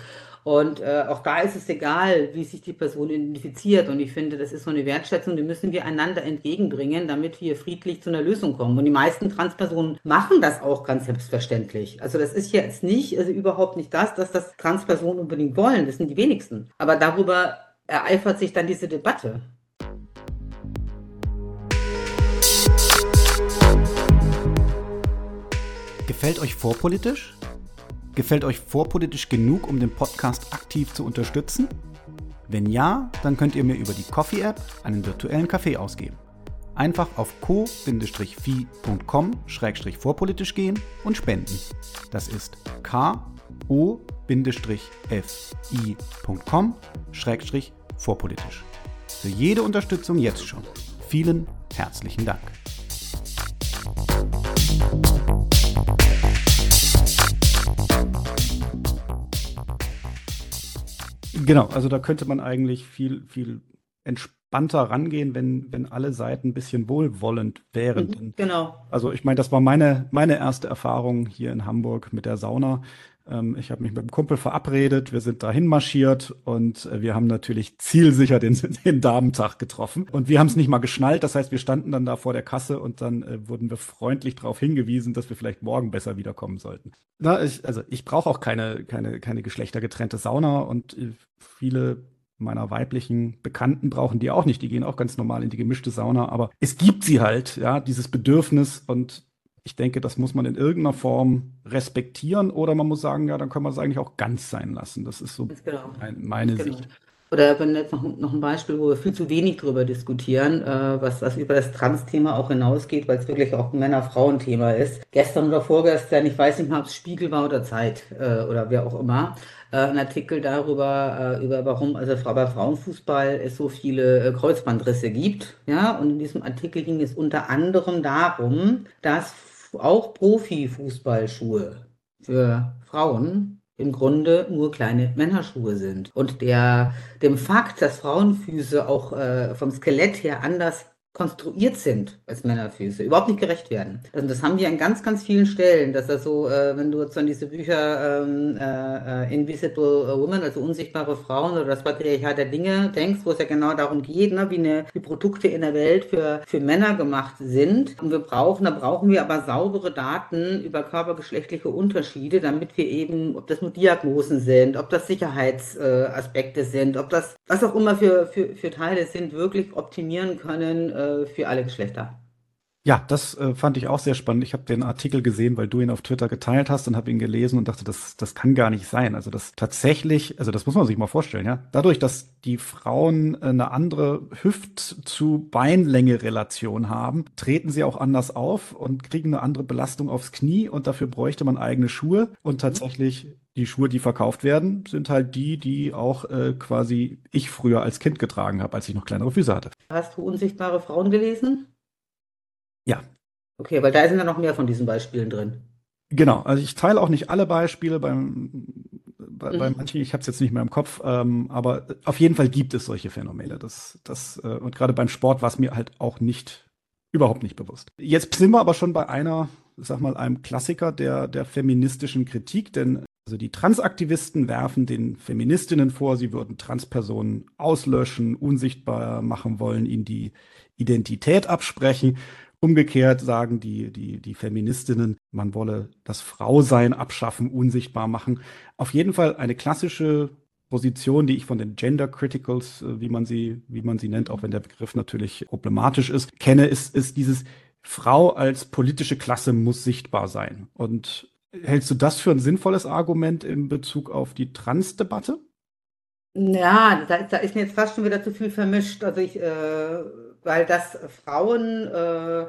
Und äh, auch da ist es egal, wie sich die Person identifiziert. Und ich finde, das ist so eine Wertschätzung, die müssen wir einander entgegenbringen, damit wir friedlich zu einer Lösung kommen. Und die meisten Transpersonen machen das auch ganz selbstverständlich. Also das ist jetzt nicht, also überhaupt nicht das, dass das Transpersonen unbedingt wollen. Das sind die wenigsten. Aber darüber ereifert sich dann diese Debatte. Gefällt euch vorpolitisch? Gefällt euch vorpolitisch genug, um den Podcast aktiv zu unterstützen? Wenn ja, dann könnt ihr mir über die Coffee-App einen virtuellen Kaffee ausgeben. Einfach auf co-fi.com-vorpolitisch gehen und spenden. Das ist ko-fi.com-vorpolitisch. Für jede Unterstützung jetzt schon. Vielen herzlichen Dank. Genau, also da könnte man eigentlich viel, viel entspannter rangehen, wenn, wenn alle Seiten ein bisschen wohlwollend wären. Mhm, genau. Also ich meine, das war meine, meine erste Erfahrung hier in Hamburg mit der Sauna. Ähm, ich habe mich mit einem Kumpel verabredet, wir sind dahin marschiert und äh, wir haben natürlich zielsicher den, den Damentag getroffen. Und wir haben es nicht mal geschnallt, das heißt, wir standen dann da vor der Kasse und dann äh, wurden wir freundlich darauf hingewiesen, dass wir vielleicht morgen besser wiederkommen sollten. Na, ich, also ich brauche auch keine, keine, keine geschlechtergetrennte Sauna und äh, viele meiner weiblichen Bekannten brauchen die auch nicht. Die gehen auch ganz normal in die gemischte Sauna. Aber es gibt sie halt, ja, dieses Bedürfnis. Und ich denke, das muss man in irgendeiner Form respektieren. Oder man muss sagen, ja, dann können wir es eigentlich auch ganz sein lassen. Das ist so genau. meine genau. Sicht. Oder wenn jetzt noch, noch ein Beispiel, wo wir viel zu wenig darüber diskutieren, äh, was, was über das Trans-Thema auch hinausgeht, weil es wirklich auch ein Männer-Frauen-Thema ist. Gestern oder vorgestern, ich weiß nicht mehr, ob es Spiegel war oder Zeit äh, oder wer auch immer, äh, ein Artikel darüber, äh, über warum also bei Frauenfußball es so viele äh, Kreuzbandrisse gibt. Ja, und in diesem Artikel ging es unter anderem darum, dass auch Profifußballschuhe für Frauen im Grunde nur kleine Männerschuhe sind. Und der, dem Fakt, dass Frauenfüße auch äh, vom Skelett her anders konstruiert sind als Männerfüße, überhaupt nicht gerecht werden. Also das haben wir an ganz, ganz vielen Stellen, dass das so, äh, wenn du jetzt an diese Bücher ähm, äh, äh Invisible Women, also unsichtbare Frauen oder das Patriarchat der Dinge denkst, wo es ja genau darum geht, ne, wie, eine, wie Produkte in der Welt für, für Männer gemacht sind. Und wir brauchen, da brauchen wir aber saubere Daten über körpergeschlechtliche Unterschiede, damit wir eben, ob das nur Diagnosen sind, ob das Sicherheitsaspekte sind, ob das, was auch immer für, für, für Teile sind, wirklich optimieren können, äh, äh, für alle Geschlechter. Ja, das äh, fand ich auch sehr spannend. Ich habe den Artikel gesehen, weil du ihn auf Twitter geteilt hast und habe ihn gelesen und dachte, das, das kann gar nicht sein. Also das tatsächlich, also das muss man sich mal vorstellen, ja. Dadurch, dass die Frauen äh, eine andere Hüft- zu Beinlänge-Relation haben, treten sie auch anders auf und kriegen eine andere Belastung aufs Knie und dafür bräuchte man eigene Schuhe. Und tatsächlich die Schuhe, die verkauft werden, sind halt die, die auch äh, quasi ich früher als Kind getragen habe, als ich noch kleinere Füße hatte. Hast du unsichtbare Frauen gelesen? Ja. Okay, weil da sind ja noch mehr von diesen Beispielen drin. Genau, also ich teile auch nicht alle Beispiele beim, bei, mhm. bei manchen, ich habe es jetzt nicht mehr im Kopf, ähm, aber auf jeden Fall gibt es solche Phänomene. Das, das, äh, und gerade beim Sport war es mir halt auch nicht, überhaupt nicht bewusst. Jetzt sind wir aber schon bei einer, sag mal, einem Klassiker der, der feministischen Kritik, denn also die Transaktivisten werfen den Feministinnen vor, sie würden Transpersonen auslöschen, unsichtbar machen wollen, ihnen die Identität absprechen. Umgekehrt sagen die, die, die Feministinnen, man wolle das Frausein abschaffen, unsichtbar machen. Auf jeden Fall eine klassische Position, die ich von den Gender Criticals, äh, wie man sie, wie man sie nennt, auch wenn der Begriff natürlich problematisch ist, kenne, ist, ist dieses Frau als politische Klasse muss sichtbar sein. Und hältst du das für ein sinnvolles Argument in Bezug auf die Trans-Debatte? Ja, da, da, ist mir jetzt fast schon wieder zu viel vermischt. Also ich, äh, weil das Frauen äh,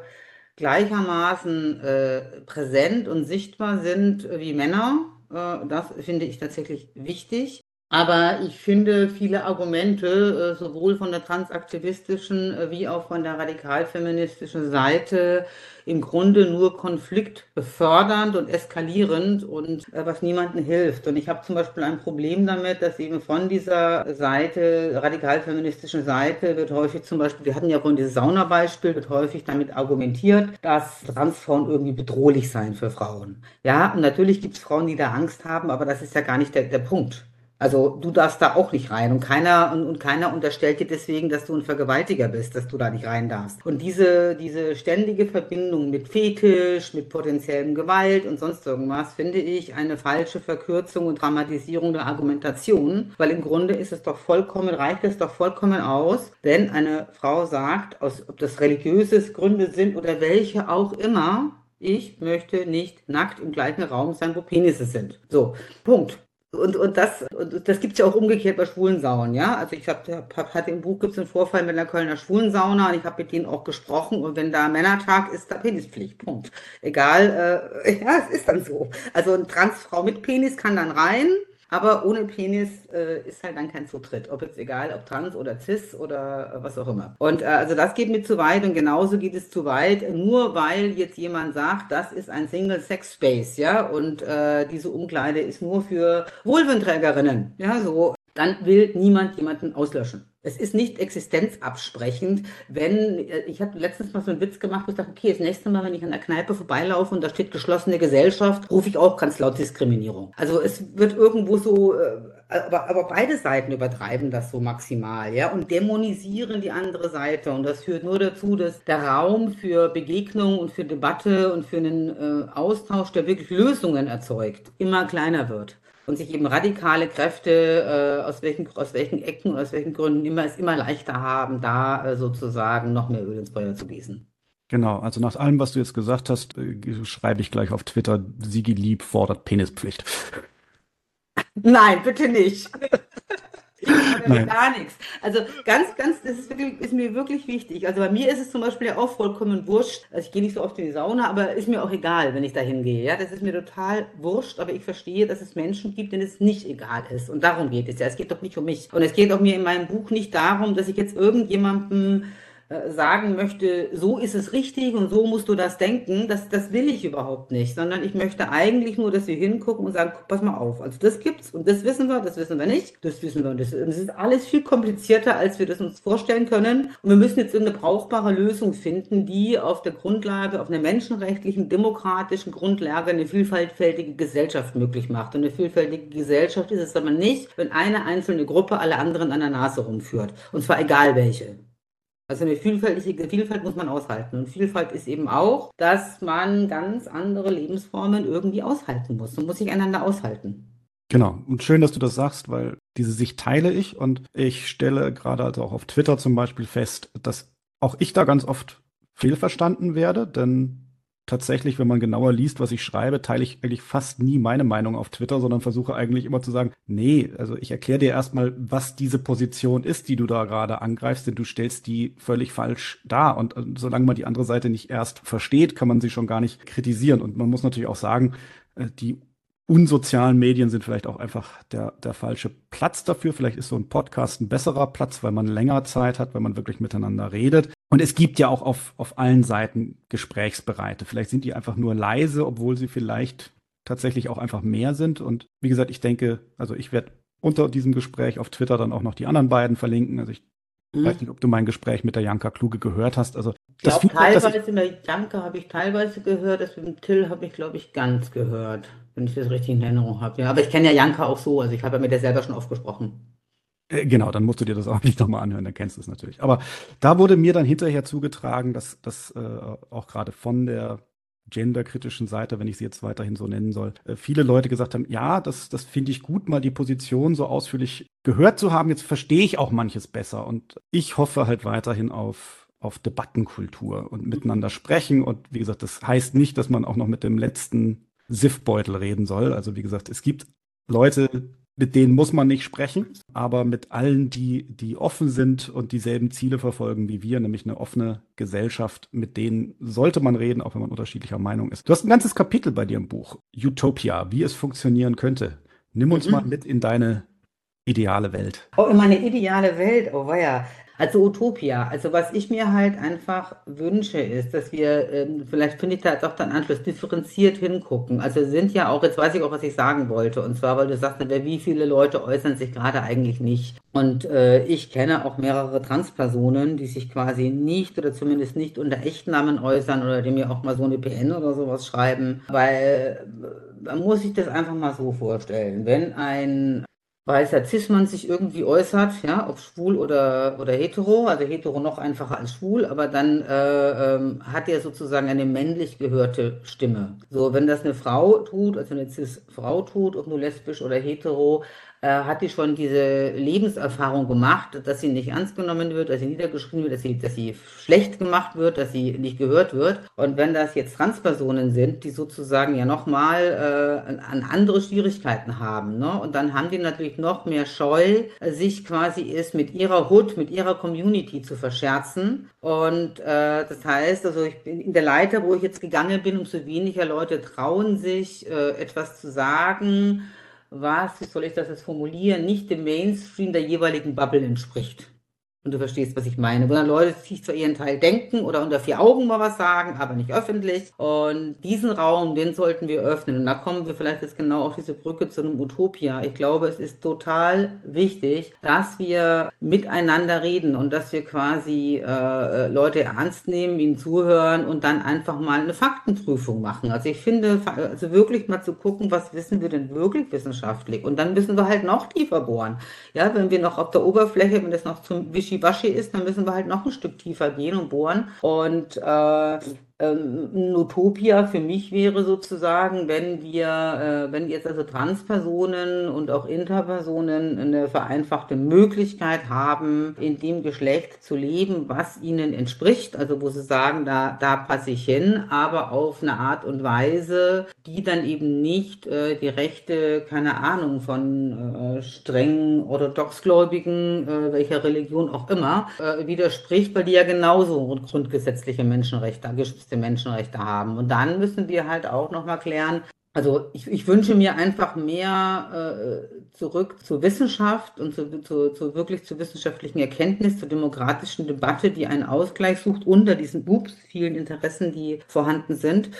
gleichermaßen äh, präsent und sichtbar sind wie Männer, äh, das finde ich tatsächlich wichtig. Aber ich finde viele Argumente, äh, sowohl von der transaktivistischen äh, wie auch von der radikalfeministischen Seite, im Grunde nur konfliktbefördernd und eskalierend und äh, was niemandem hilft. Und ich habe zum Beispiel ein Problem damit, dass eben von dieser Seite, radikalfeministischen Seite, wird häufig zum Beispiel, wir hatten ja vorhin dieses Saunabeispiel, wird häufig damit argumentiert, dass Transfrauen irgendwie bedrohlich seien für Frauen. Ja, und natürlich gibt es Frauen, die da Angst haben, aber das ist ja gar nicht der, der Punkt. Also du darfst da auch nicht rein und keiner und, und, keiner unterstellt dir deswegen, dass du ein Vergewaltiger bist, dass du da nicht rein darfst. Und diese diese ständige Verbindung mit Fetisch, mit potenziellem Gewalt und sonst irgendwas finde ich eine falsche Verkürzung und Dramatisierung der Argumentation, weil im Grunde ist es doch vollkommen reicht es doch vollkommen aus, wenn eine Frau sagt, aus ob das religiöse Gründe sind oder welche auch immer, ich möchte nicht nackt im gleichen Raum sein, wo Penisse sind. So, Punkt. Und, und das, und das gibt es ja auch umgekehrt bei Schwulensaunen, ja. Also ich hab, hab, hatte im Buch gibt's einen Vorfall mit der Kölner Schwulensauna und ich habe mit denen auch gesprochen und wenn da Männertag ist, da Penispflicht. Punkt. Egal, äh, ja, es ist dann so. Also eine Transfrau mit Penis kann dann rein, aber ohne Penis äh, ist halt dann kein Zutritt. Ob jetzt egal, ob trans oder cis oder äh, was auch immer. Und äh, also das geht mir zu weit und genauso geht es zu weit, nur weil jetzt jemand sagt, das ist ein Single-Sex-Space, ja, und äh, diese Umkleide ist nur für Vulventrägerinnen, ja, so, dann will niemand jemanden auslöschen. Es ist nicht existenzabsprechend, wenn, äh, ich habe letztens mal so einen Witz gemacht, wo ich dachte, okay, das nächste Mal, wenn ich an der Kneipe vorbeilaufe und da steht geschlossene Gesellschaft, rufe ich auch ganz laut Diskriminierung. Also es wird irgendwo so, äh, aber, aber beide Seiten übertreiben das so maximal, ja, und dämonisieren die andere Seite. Und das führt nur dazu, dass der Raum für Begegnung und für Debatte und für einen äh, Austausch, der wirklich Lösungen erzeugt, immer kleiner wird und sich eben radikale Kräfte äh, aus, welchen, aus welchen Ecken, aus welchen Gründen immer es immer leichter haben, da äh, sozusagen noch mehr Öl ins Feuer zu gießen. Genau, also nach allem, was du jetzt gesagt hast, äh, schreibe ich gleich auf Twitter, Sigi Lieb fordert Penispflicht. Nein, bitte nicht. Nein. gar nichts. Also ganz, ganz, das ist, wirklich, ist mir wirklich wichtig. Also bei mir ist es zum Beispiel ja auch vollkommen wurscht. Also ich gehe nicht so oft in die Sauna, aber ist mir auch egal, wenn ich da hingehe. Ja, das ist mir total wurscht, aber ich verstehe, dass es Menschen gibt, denen es nicht egal ist. Und darum geht es ja. Es geht doch nicht um mich. Und es geht auch mir in meinem Buch nicht darum, dass ich jetzt irgendjemandem sagen möchte, so ist es richtig und so musst du das denken, das, das will ich überhaupt nicht, sondern ich möchte eigentlich nur, dass wir hingucken und sagen, pass mal auf, also das gibt's und das wissen wir, das wissen wir nicht, das wissen wir und das, das ist alles viel komplizierter, als wir das uns vorstellen können. Und wir müssen jetzt eine brauchbare Lösung finden, die auf der Grundlage, auf einer menschenrechtlichen, demokratischen Grundlage eine vielfältige Gesellschaft möglich macht. Und eine vielfältige Gesellschaft ist es aber nicht, wenn eine einzelne Gruppe alle anderen an der Nase rumführt. Und zwar egal welche. Also eine vielfältige Vielfalt muss man aushalten. Und Vielfalt ist eben auch, dass man ganz andere Lebensformen irgendwie aushalten muss. Man muss sich einander aushalten. Genau. Und schön, dass du das sagst, weil diese Sicht teile ich und ich stelle gerade also auch auf Twitter zum Beispiel fest, dass auch ich da ganz oft fehlverstanden werde, denn tatsächlich, wenn man genauer liest, was ich schreibe, teile ich eigentlich fast nie meine Meinung auf Twitter, sondern versuche eigentlich immer zu sagen, nee, also ich erkläre dir erstmal, was diese Position ist, die du da gerade angreifst, denn du stellst die völlig falsch dar. Und äh, solange man die andere Seite nicht erst versteht, kann man sie schon gar nicht kritisieren. Und man muss natürlich auch sagen, äh, die unsozialen Medien sind vielleicht auch einfach der, der falsche Platz dafür. Vielleicht ist so ein Podcast ein besserer Platz, weil man länger Zeit hat, wenn man wirklich miteinander redet. Und es gibt ja auch auf, auf allen Seiten Gesprächsbereite. Vielleicht sind die einfach nur leise, obwohl sie vielleicht tatsächlich auch einfach mehr sind. Und wie gesagt, ich denke, also ich werde unter diesem Gespräch auf Twitter dann auch noch die anderen beiden verlinken. Also ich mhm. weiß nicht, ob du mein Gespräch mit der Janka Kluge gehört hast. Also das glaub, teilweise mit Janka habe ich teilweise gehört, das mit dem Till habe ich, glaube ich, ganz gehört wenn ich das richtig in Erinnerung habe. Ja, aber ich kenne ja Janka auch so, also ich habe ja mit der selber schon oft gesprochen. Äh, genau, dann musst du dir das auch nicht nochmal anhören, dann kennst du es natürlich. Aber da wurde mir dann hinterher zugetragen, dass das äh, auch gerade von der genderkritischen Seite, wenn ich sie jetzt weiterhin so nennen soll, äh, viele Leute gesagt haben, ja, das, das finde ich gut, mal die Position so ausführlich gehört zu haben. Jetzt verstehe ich auch manches besser. Und ich hoffe halt weiterhin auf, auf Debattenkultur und miteinander sprechen. Und wie gesagt, das heißt nicht, dass man auch noch mit dem letzten Siffbeutel reden soll. Also wie gesagt, es gibt Leute, mit denen muss man nicht sprechen, aber mit allen, die, die offen sind und dieselben Ziele verfolgen wie wir, nämlich eine offene Gesellschaft, mit denen sollte man reden, auch wenn man unterschiedlicher Meinung ist. Du hast ein ganzes Kapitel bei dir im Buch, Utopia, wie es funktionieren könnte. Nimm uns mhm. mal mit in deine ideale Welt. Oh, in meine ideale Welt, oh weia. Also Utopia. Also was ich mir halt einfach wünsche, ist, dass wir, ähm, vielleicht finde ich da jetzt auch den Anschluss, differenziert hingucken. Also sind ja auch, jetzt weiß ich auch, was ich sagen wollte. Und zwar, weil du sagst, wie viele Leute äußern sich gerade eigentlich nicht. Und äh, ich kenne auch mehrere Transpersonen, die sich quasi nicht oder zumindest nicht unter Echtnamen äußern oder die mir auch mal so eine PN oder sowas schreiben. Weil äh, man muss sich das einfach mal so vorstellen. Wenn ein weißer Cis-Mann sich irgendwie äußert, ja, ob schwul oder, oder hetero, also hetero noch einfacher als schwul, aber dann äh, ähm, hat er sozusagen eine männlich gehörte Stimme. So, wenn das eine Frau tut, also eine Cis-Frau tut, ob nur lesbisch oder hetero, äh, hat die schon diese Lebenserfahrung gemacht, dass sie nicht ernst genommen wird, dass sie niedergeschrieben wird, dass sie, dass sie schlecht gemacht wird, dass sie nicht gehört wird. Und wenn das jetzt Transpersonen sind, die sozusagen ja nochmal äh, an andere Schwierigkeiten haben, ne? und dann haben die natürlich noch mehr Scheu, sich quasi ist mit ihrer Hood, mit ihrer Community zu verscherzen. Und äh, das heißt, also ich bin in der Leiter, wo ich jetzt gegangen bin, umso weniger Leute trauen sich, äh, etwas zu sagen, was, wie soll ich das jetzt formulieren, nicht dem Mainstream der jeweiligen Bubble entspricht. Und du verstehst, was ich meine. Wo dann Leute sich zwar ihren Teil denken oder unter vier Augen mal was sagen, aber nicht öffentlich. Und diesen Raum, den sollten wir öffnen. Und da kommen wir vielleicht jetzt genau auf diese Brücke zu einem Utopia. Ich glaube, es ist total wichtig, dass wir miteinander reden und dass wir quasi äh, Leute ernst nehmen, ihnen zuhören und dann einfach mal eine Faktenprüfung machen. Also ich finde, also wirklich mal zu gucken, was wissen wir denn wirklich wissenschaftlich? Und dann müssen wir halt noch tiefer bohren. Ja, wenn wir noch auf der Oberfläche, wenn das noch zum Wischiwaschi ist, dann müssen wir halt noch ein Stück tiefer gehen und bohren. Und äh, ähm, Utopia für mich wäre sozusagen, wenn wir, äh, wenn jetzt also Transpersonen und auch Interpersonen eine vereinfachte Möglichkeit haben, in dem Geschlecht zu leben, was ihnen entspricht, also wo sie sagen, da, da passe ich hin, aber auf eine Art und Weise, die dann eben nicht äh, die Rechte, keine Ahnung, von äh, strengen orthodoxgläubigen, äh, welcher Religion auch immer, äh, widerspricht, weil die ja genauso grundgesetzliche Menschenrechte wichtigste Menschenrechte haben. Und dann müssen wir halt auch nochmal klären, also ich, ich, wünsche mir einfach mehr äh, zurück zur Wissenschaft und zu, zu, zu, wirklich zur wissenschaftlichen Erkenntnis, zur demokratischen Debatte, die einen Ausgleich sucht unter diesen Ups, vielen Interessen, die vorhanden sind.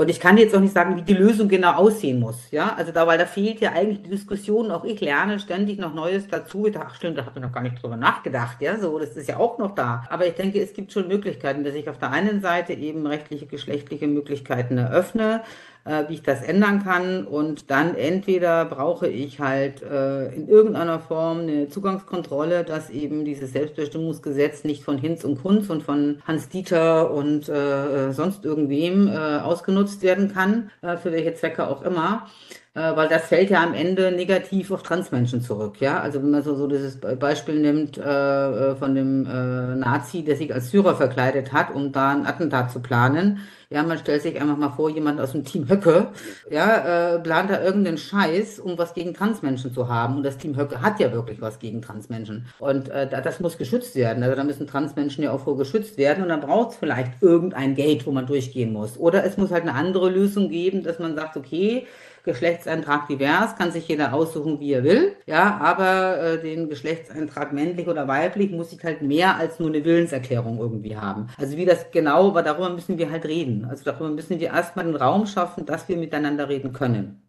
Und ich kann jetzt auch nicht sagen, wie die Lösung genau aussehen muss. Ja, also da, weil da fehlt ja eigentlich die Diskussion. Auch ich lerne ständig noch Neues dazu. Ich dachte, ach stimmt, da habe ich noch gar nicht drüber nachgedacht. Ja, so, das ist ja auch noch da. Aber ich denke, es gibt schon Möglichkeiten, dass ich auf der einen Seite eben rechtliche, geschlechtliche Möglichkeiten eröffne, äh, wie ich das ändern kann. Und dann entweder brauche ich halt äh, in irgendeiner Form eine Zugangskontrolle, dass eben dieses Selbstbestimmungsgesetz nicht von Hinz und Kunz und von Hans Dieter und äh, sonst irgendwem äh, ausgenutzt werden kann, äh, für welche Zwecke auch immer äh, weil das fällt ja am Ende negativ auf Transmenschen zurück. Ja, also wenn man so, so dieses Beispiel nimmt äh, von dem äh, Nazi, der sich als Syrer verkleidet hat, um da ein Attentat zu planen, ja, man stellt sich einfach mal vor, jemand aus dem Team Höcke, ja, äh, plant da irgendeinen Scheiß, um was gegen Transmenschen zu haben. Und das Team Höcke hat ja wirklich was gegen Transmenschen. Und äh, das muss geschützt werden. Also da müssen Transmenschen ja auch vor geschützt werden. Und dann braucht es vielleicht irgendein Gate, wo man durchgehen muss. Oder es muss halt eine andere Lösung geben, dass man sagt, okay, Geschlechtseintrag divers, kann sich jeder aussuchen, wie er will. Ja, aber äh, den Geschlechtseintrag männlich oder weiblich muss ich halt mehr als nur eine Willenserklärung irgendwie haben. Also wie das genau, aber darüber müssen wir halt reden. Also darüber müssen wir erstmal den Raum schaffen, dass wir miteinander reden können.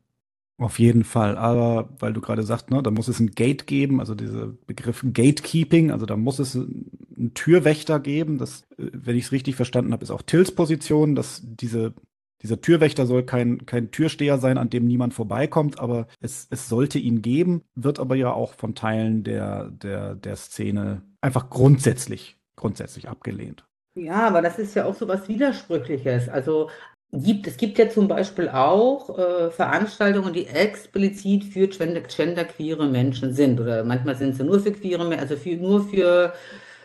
Auf jeden Fall, aber weil du gerade sagst, ne, da muss es ein Gate geben, also dieser Begriff Gatekeeping, also da muss es einen Türwächter geben, das, äh, wenn ich es richtig verstanden habe, ist auch Tills Position, dass diese dieser Türwächter soll kein, kein Türsteher sein, an dem niemand vorbeikommt, aber es, es sollte ihn geben, wird aber ja auch von Teilen der, der, der Szene einfach grundsätzlich, grundsätzlich abgelehnt. Ja, aber das ist ja auch so was Widersprüchliches. Also gibt, es gibt ja zum Beispiel auch äh, Veranstaltungen, die explizit für gender, genderqueere Menschen sind. Oder manchmal sind sie nur für queere Menschen, also für, nur für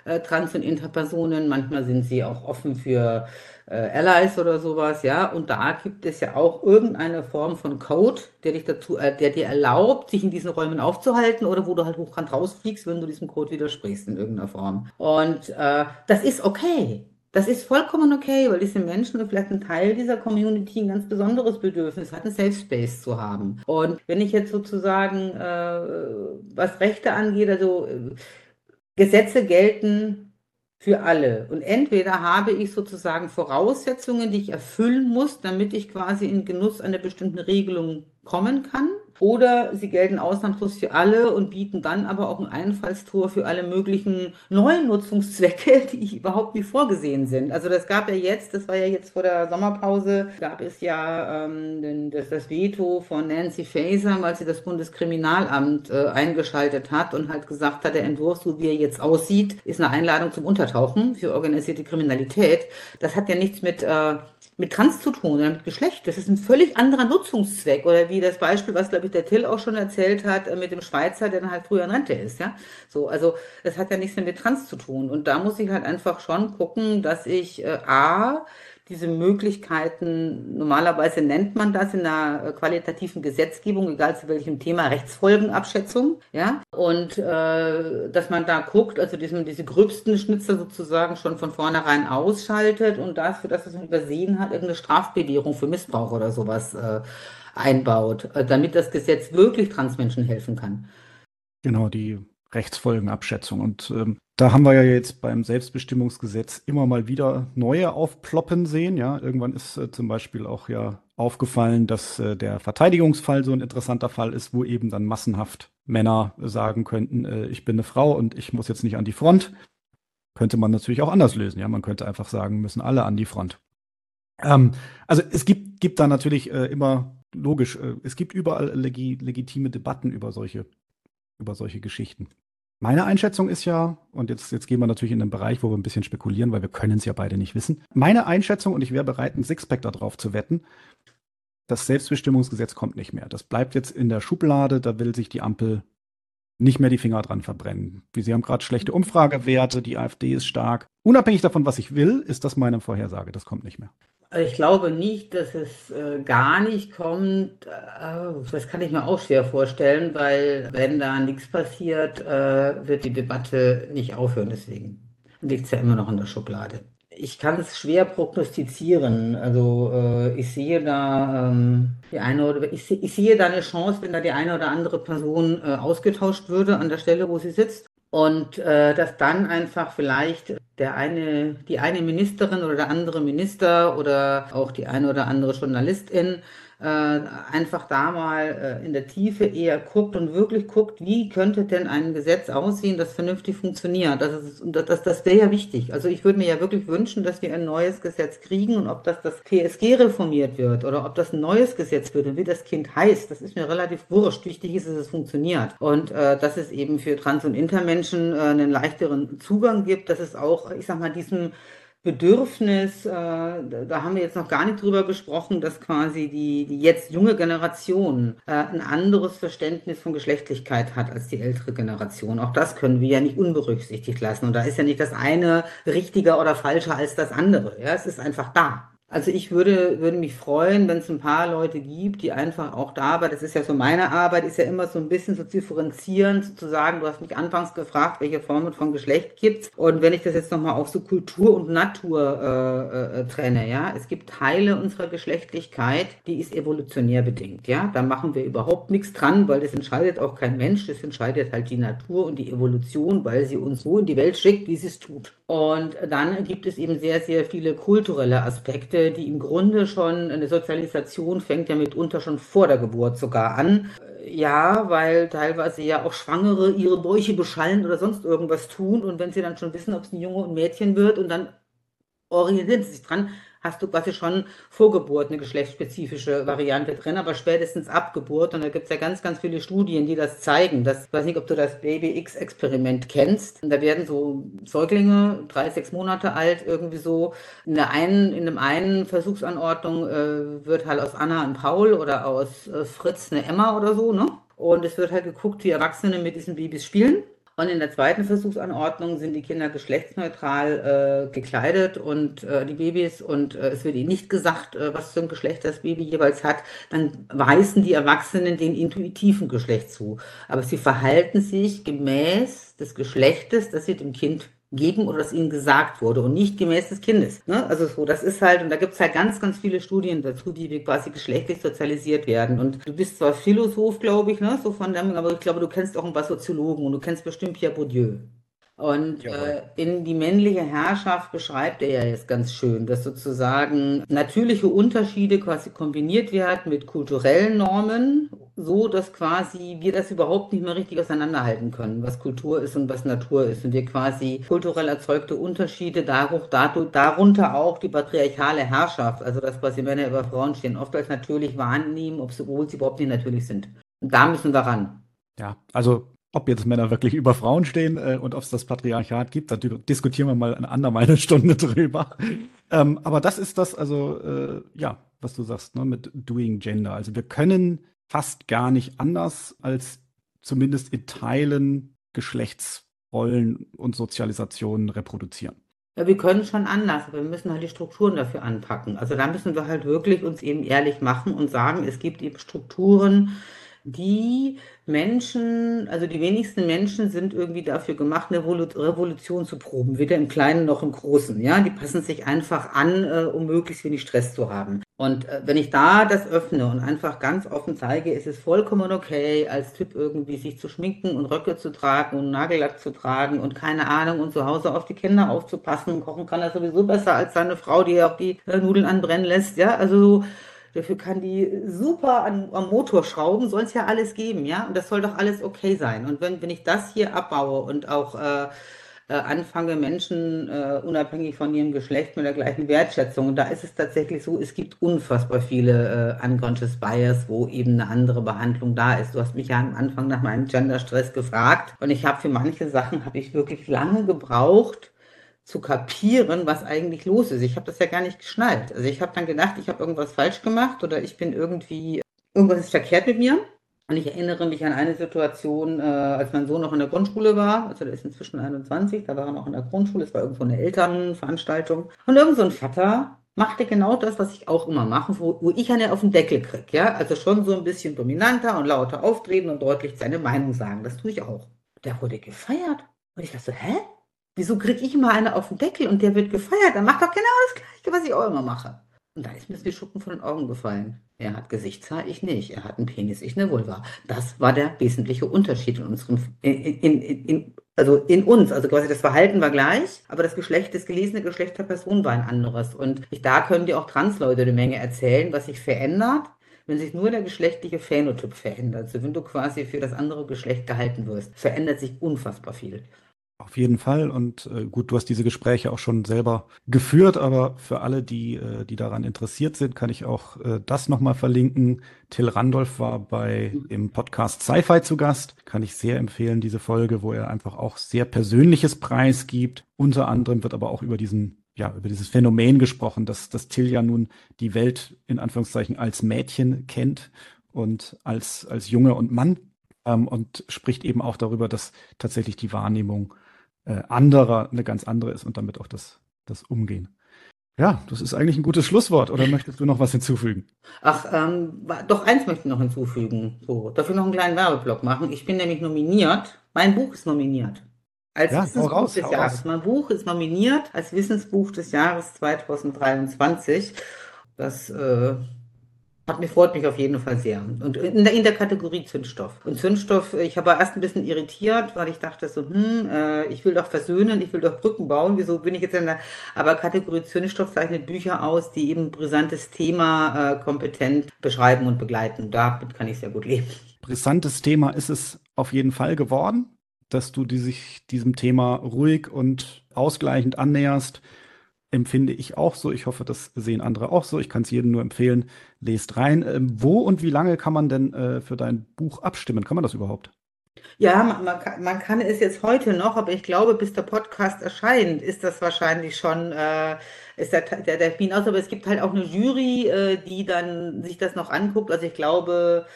äh, Trans- und Interpersonen, manchmal sind sie auch offen für äh, Allies oder sowas, ja. Und da gibt es ja auch irgendeine Form von Code, der dich dazu, äh, der dir erlaubt, sich in diesen Räumen aufzuhalten oder wo du halt hochkant rausfliegst, wenn du diesem Code widersprichst in irgendeiner Form. Und äh, das ist okay. Das ist vollkommen okay, weil diese Menschen und vielleicht ein Teil dieser Community ein ganz besonderes Bedürfnis hat, einen Safe Space zu haben. Und wenn ich jetzt sozusagen, äh, was Rechte angeht, also äh, Gesetze gelten für alle. Und entweder habe ich sozusagen Voraussetzungen, die ich erfüllen muss, damit ich quasi in Genuss einer bestimmten Regelung kommen kann. Oder sie gelten ausnahmslos für alle und bieten dann aber auch ein Einfallstor für alle möglichen neuen Nutzungszwecke, die überhaupt nicht vorgesehen sind. Also das gab ja jetzt, das war ja jetzt vor der Sommerpause, gab es ja ähm, das, das Veto von Nancy Faeser, weil sie das Bundeskriminalamt äh, eingeschaltet hat und halt gesagt hat, der Entwurf, so wie er jetzt aussieht, ist eine Einladung zum Untertauchen für organisierte Kriminalität. Das hat ja nichts mit äh, mit Trans zu tun oder mit Geschlecht. Das ist ein völlig anderer Nutzungszweck. Oder wie das Beispiel, was, glaube ich, der Till auch schon erzählt hat, äh, mit dem Schweizer, der dann halt früher in Rente ist. Ja, so, also das hat ja nichts mehr mit Trans zu tun. Und da muss ich halt einfach schon gucken, dass ich äh, A, diese Möglichkeiten, normalerweise nennt man das in der äh, qualitativen Gesetzgebung, egal zu welchem Thema, Rechtsfolgenabschätzung, ja, und äh, dass man da guckt, also diesen, diese gröbsten Schnitzer sozusagen schon von vornherein ausschaltet und dafür, dass es man übersehen hat, irgendeine Strafbelehrung für Missbrauch oder sowas äh, einbaut, äh, damit das Gesetz wirklich Transmenschen helfen kann. Genau, die Rechtsfolgenabschätzung. Und ähm, da haben wir ja jetzt beim Selbstbestimmungsgesetz immer mal wieder neue aufploppen sehen. Ja, irgendwann ist äh, zum Beispiel auch ja aufgefallen, dass äh, der Verteidigungsfall so ein interessanter Fall ist, wo eben dann massenhaft Männer sagen könnten, äh, ich bin eine Frau und ich muss jetzt nicht an die Front. Könnte man natürlich auch anders lösen. Ja, man könnte einfach sagen, müssen alle an die Front. Ähm, also es gibt, gibt da natürlich äh, immer logisch, äh, es gibt überall legi legitime Debatten über solche, über solche Geschichten. Meine Einschätzung ist ja, und jetzt, jetzt gehen wir natürlich in den Bereich, wo wir ein bisschen spekulieren, weil wir können es ja beide nicht wissen. Meine Einschätzung, und ich wäre bereit, ein Sixpack darauf zu wetten, das Selbstbestimmungsgesetz kommt nicht mehr. Das bleibt jetzt in der Schublade, da will sich die Ampel nicht mehr die Finger dran verbrennen. Wie Sie haben gerade schlechte Umfragewerte, die AfD ist stark. Unabhängig davon, was ich will, ist das meine Vorhersage. Das kommt nicht mehr. Ich glaube nicht, dass es äh, gar nicht kommt. Äh, das kann ich mir auch schwer vorstellen, weil wenn da nichts passiert, äh, wird die Debatte nicht aufhören. Deswegen liegt es ja immer noch in der Schublade. Ich kann es schwer prognostizieren. Also äh, ich sehe da ähm, die eine oder ich, ich, sehe da eine Chance, wenn da die eine oder andere Person äh, ausgetauscht würde an der Stelle, wo sie sitzt. Und äh, dass dann einfach vielleicht der eine, die eine Ministerin oder der andere Minister oder auch die eine oder andere Journalistin äh, einfach da mal äh, in der Tiefe eher guckt und wirklich guckt, wie könnte denn ein Gesetz aussehen, das vernünftig funktioniert. Das, ist, das, das wäre ja wichtig. Also ich würde mir ja wirklich wünschen, dass wir ein neues Gesetz kriegen und ob das das PSG reformiert wird oder ob das ein neues Gesetz wird und wie das Kind heißt, das ist mir relativ wurscht. Wichtig ist, dass es funktioniert und äh, dass es eben für Trans- und Intermenschen äh, einen leichteren Zugang gibt, dass es auch, ich sag mal, diesem Bedürfnis, äh, da haben wir jetzt noch gar nicht drüber gesprochen, dass quasi die, die jetzt junge Generation äh, ein anderes Verständnis von Geschlechtlichkeit hat als die ältere Generation. Auch das können wir ja nicht unberücksichtigt lassen. Und da ist ja nicht das eine richtiger oder falscher als das andere. Ja, es ist einfach da. Also ich würde, würde mich freuen, wenn es ein paar Leute gibt, die einfach auch da, aber das ist ja so meine Arbeit, ist ja immer so ein bisschen so differenzieren, sozusagen, du hast mich anfangs gefragt, welche Formen von Geschlecht gibt's und wenn ich das jetzt nochmal auf so Kultur und Natur äh, äh, trenne, ja, es gibt Teile unserer Geschlechtlichkeit, die ist evolutionär bedingt, ja, da machen wir überhaupt nichts dran, weil das entscheidet auch kein Mensch, das entscheidet halt die Natur und die Evolution, weil sie uns so in die Welt schickt, wie sie es tut. Und dann gibt es eben sehr, sehr viele kulturelle Aspekte, die im Grunde schon, eine Sozialisation fängt ja mitunter schon vor der Geburt sogar an. Ja, weil teilweise ja auch Schwangere ihre Bäuche beschallen oder sonst irgendwas tun. Und wenn sie dann schon wissen, ob es ein Junge und ein Mädchen wird und dann orientieren sie sich dran, hast du quasi schon Vorgeburt eine geschlechtsspezifische Variante drin, aber spätestens Abgeburt. Und da gibt es ja ganz, ganz viele Studien, die das zeigen. Das, ich weiß nicht, ob du das Baby X-Experiment kennst. Und da werden so Säuglinge, drei, sechs Monate alt, irgendwie so in der einen, in einem einen Versuchsanordnung äh, wird halt aus Anna ein Paul oder aus äh, Fritz eine Emma oder so, ne? Und es wird halt geguckt, wie Erwachsene mit diesen Babys spielen. Und in der zweiten Versuchsanordnung sind die Kinder geschlechtsneutral äh, gekleidet und äh, die Babys und äh, es wird ihnen nicht gesagt, äh, was für ein Geschlecht das Baby jeweils hat. Dann weisen die Erwachsenen den intuitiven Geschlecht zu. Aber sie verhalten sich gemäß des Geschlechtes, das sie dem Kind geben oder das ihnen gesagt wurde und nicht gemäß des Kindes. Ne? Also so, das ist halt, und da gibt es halt ganz, ganz viele Studien dazu, die quasi geschlechtlich sozialisiert werden. Und du bist zwar Philosoph, glaube ich, ne, so von dem, aber ich glaube, du kennst auch ein paar Soziologen und du kennst bestimmt Pierre Bourdieu. Und äh, in die männliche Herrschaft beschreibt er ja jetzt ganz schön, dass sozusagen natürliche Unterschiede quasi kombiniert werden mit kulturellen Normen, so dass quasi wir das überhaupt nicht mehr richtig auseinanderhalten können, was Kultur ist und was Natur ist. Und wir quasi kulturell erzeugte Unterschiede, darunter auch die patriarchale Herrschaft, also dass quasi Männer über Frauen stehen, oft als natürlich wahrnehmen, obwohl sie überhaupt nicht natürlich sind. Und da müssen wir ran. Ja, also ob jetzt Männer wirklich über Frauen stehen äh, und ob es das Patriarchat gibt, da diskutieren wir mal eine andermal eine Stunde drüber. Ähm, aber das ist das, also äh, ja, was du sagst, ne, mit Doing Gender. Also wir können fast gar nicht anders als zumindest in Teilen Geschlechtsrollen und Sozialisationen reproduzieren. Ja, wir können schon anders, aber wir müssen halt die Strukturen dafür anpacken. Also da müssen wir halt wirklich uns eben ehrlich machen und sagen, es gibt eben Strukturen, die Menschen, also die wenigsten Menschen sind irgendwie dafür gemacht, eine Revolution zu proben, weder im Kleinen noch im Großen. Ja, die passen sich einfach an, äh, um möglichst wenig Stress zu haben. Und äh, wenn ich da das öffne und einfach ganz offen zeige, ist es vollkommen okay, als Typ irgendwie sich zu schminken und Röcke zu tragen und Nagellack zu tragen und keine Ahnung und zu Hause auf die Kinder aufzupassen und kochen kann er sowieso besser als seine Frau, die ja auch die äh, Nudeln anbrennen lässt. Ja, also so Dafür kann die super an, am Motor schrauben, soll es ja alles geben, ja? Und das soll doch alles okay sein. Und wenn, wenn ich das hier abbaue und auch äh, äh, anfange, Menschen äh, unabhängig von ihrem Geschlecht mit der gleichen Wertschätzung, da ist es tatsächlich so, es gibt unfassbar viele äh, unconscious bias, wo eben eine andere Behandlung da ist. Du hast mich ja am Anfang nach meinem Genderstress gefragt und ich habe für manche Sachen, habe ich wirklich lange gebraucht, zu kapieren, was eigentlich los ist. Ich habe das ja gar nicht geschnallt. Also ich habe dann gedacht, ich habe irgendwas falsch gemacht oder ich bin irgendwie, irgendwas ist verkehrt mit mir. Und ich erinnere mich an eine Situation, äh, als mein Sohn noch in der Grundschule war, also der ist inzwischen 21, da war er noch in der Grundschule, es war irgendwo eine Elternveranstaltung. Und irgend so ein Vater machte genau das, was ich auch immer mache, wo, wo ich eine auf den Deckel kriege. Ja? Also schon so ein bisschen dominanter und lauter auftreten und deutlich seine Meinung sagen. Das tue ich auch. Der wurde gefeiert. Und ich dachte so, hä? Wieso kriege ich immer eine auf den Deckel und der wird gefeiert? Dann macht doch genau das Gleiche, was ich auch immer mache. Und da ist mir die Schuppen von den Augen gefallen. Er hat Gesichtshaar, ich nicht. Er hat einen Penis, ich eine Vulva. Das war der wesentliche Unterschied in unserem, in, in, in, also in uns. Also quasi das Verhalten war gleich, aber das Geschlecht, das gelesene Geschlecht der Person war ein anderes. Und ich, da können dir auch Transleute eine Menge erzählen, was sich verändert, wenn sich nur der geschlechtliche Phänotyp verändert. Also wenn du quasi für das andere Geschlecht gehalten wirst, verändert sich unfassbar viel. Auf jeden Fall. Und äh, gut, du hast diese Gespräche auch schon selber geführt, aber für alle, die, äh, die daran interessiert sind, kann ich auch äh, das nochmal verlinken. Till Randolph war bei im Podcast Sci-Fi zu Gast. Kann ich sehr empfehlen, diese Folge, wo er einfach auch sehr Persönliches Preis gibt. Unter anderem wird aber auch über diesen ja, über dieses Phänomen gesprochen, dass, dass Till ja nun die Welt in Anführungszeichen als Mädchen kennt und als, als Junge und Mann ähm, und spricht eben auch darüber, dass tatsächlich die Wahrnehmung äh, anderer eine ganz andere ist und damit auch das, das Umgehen. Ja, das ist eigentlich ein gutes Schlusswort. Oder möchtest du noch was hinzufügen? Ach, ähm, doch eins möchte ich noch hinzufügen. So, dafür noch einen kleinen Werbeblock machen. Ich bin nämlich nominiert. Mein Buch ist nominiert. Als ja, Wissensbuch raus, des Jahres. Raus. Mein Buch ist nominiert als Wissensbuch des Jahres 2023. Das äh, hat mich, freut mich auf jeden Fall sehr. Und in der, in der Kategorie Zündstoff. Und Zündstoff, ich habe erst ein bisschen irritiert, weil ich dachte so, hm, äh, ich will doch versöhnen, ich will doch Brücken bauen, wieso bin ich jetzt in der, aber Kategorie Zündstoff zeichnet Bücher aus, die eben brisantes Thema äh, kompetent beschreiben und begleiten. Damit kann ich sehr gut leben. Brisantes Thema ist es auf jeden Fall geworden, dass du die sich diesem Thema ruhig und ausgleichend annäherst empfinde ich auch so. Ich hoffe, das sehen andere auch so. Ich kann es jedem nur empfehlen. Lest rein. Ähm, wo und wie lange kann man denn äh, für dein Buch abstimmen? Kann man das überhaupt? Ja, man, man, kann, man kann es jetzt heute noch, aber ich glaube, bis der Podcast erscheint, ist das wahrscheinlich schon, äh, ist der, der, der Termin aus. Aber es gibt halt auch eine Jury, äh, die dann sich das noch anguckt. Also ich glaube,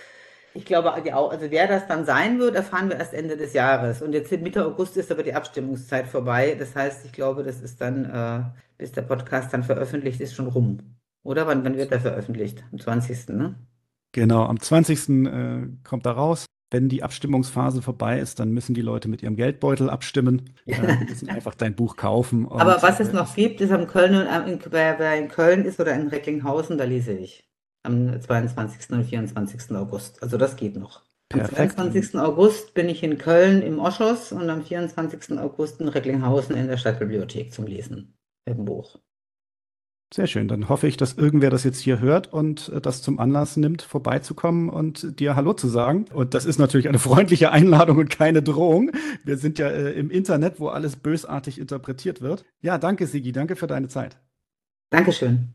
ich glaube, also wer das dann sein wird, erfahren wir erst Ende des Jahres. Und jetzt Mitte August ist aber die Abstimmungszeit vorbei. Das heißt, ich glaube, das ist dann, äh, bis der Podcast dann veröffentlicht ist, schon rum. Oder wann, wann wird er veröffentlicht? Am 20. Ne? Genau, am 20. Äh, kommt er raus. Wenn die Abstimmungsphase vorbei ist, dann müssen die Leute mit ihrem Geldbeutel abstimmen. Äh, müssen einfach dein Buch kaufen. Und, Aber was es äh, noch gibt, ist am Köln, in, wer in Köln ist oder in Recklinghausen, da lese ich am 22. und 24. August. Also das geht noch. Perfekt. Am 22. August bin ich in Köln im Oschos und am 24. August in Recklinghausen in der Stadtbibliothek zum Lesen im Buch. Sehr schön. Dann hoffe ich, dass irgendwer das jetzt hier hört und äh, das zum Anlass nimmt, vorbeizukommen und dir Hallo zu sagen. Und das ist natürlich eine freundliche Einladung und keine Drohung. Wir sind ja äh, im Internet, wo alles bösartig interpretiert wird. Ja, danke, Sigi. Danke für deine Zeit. Dankeschön.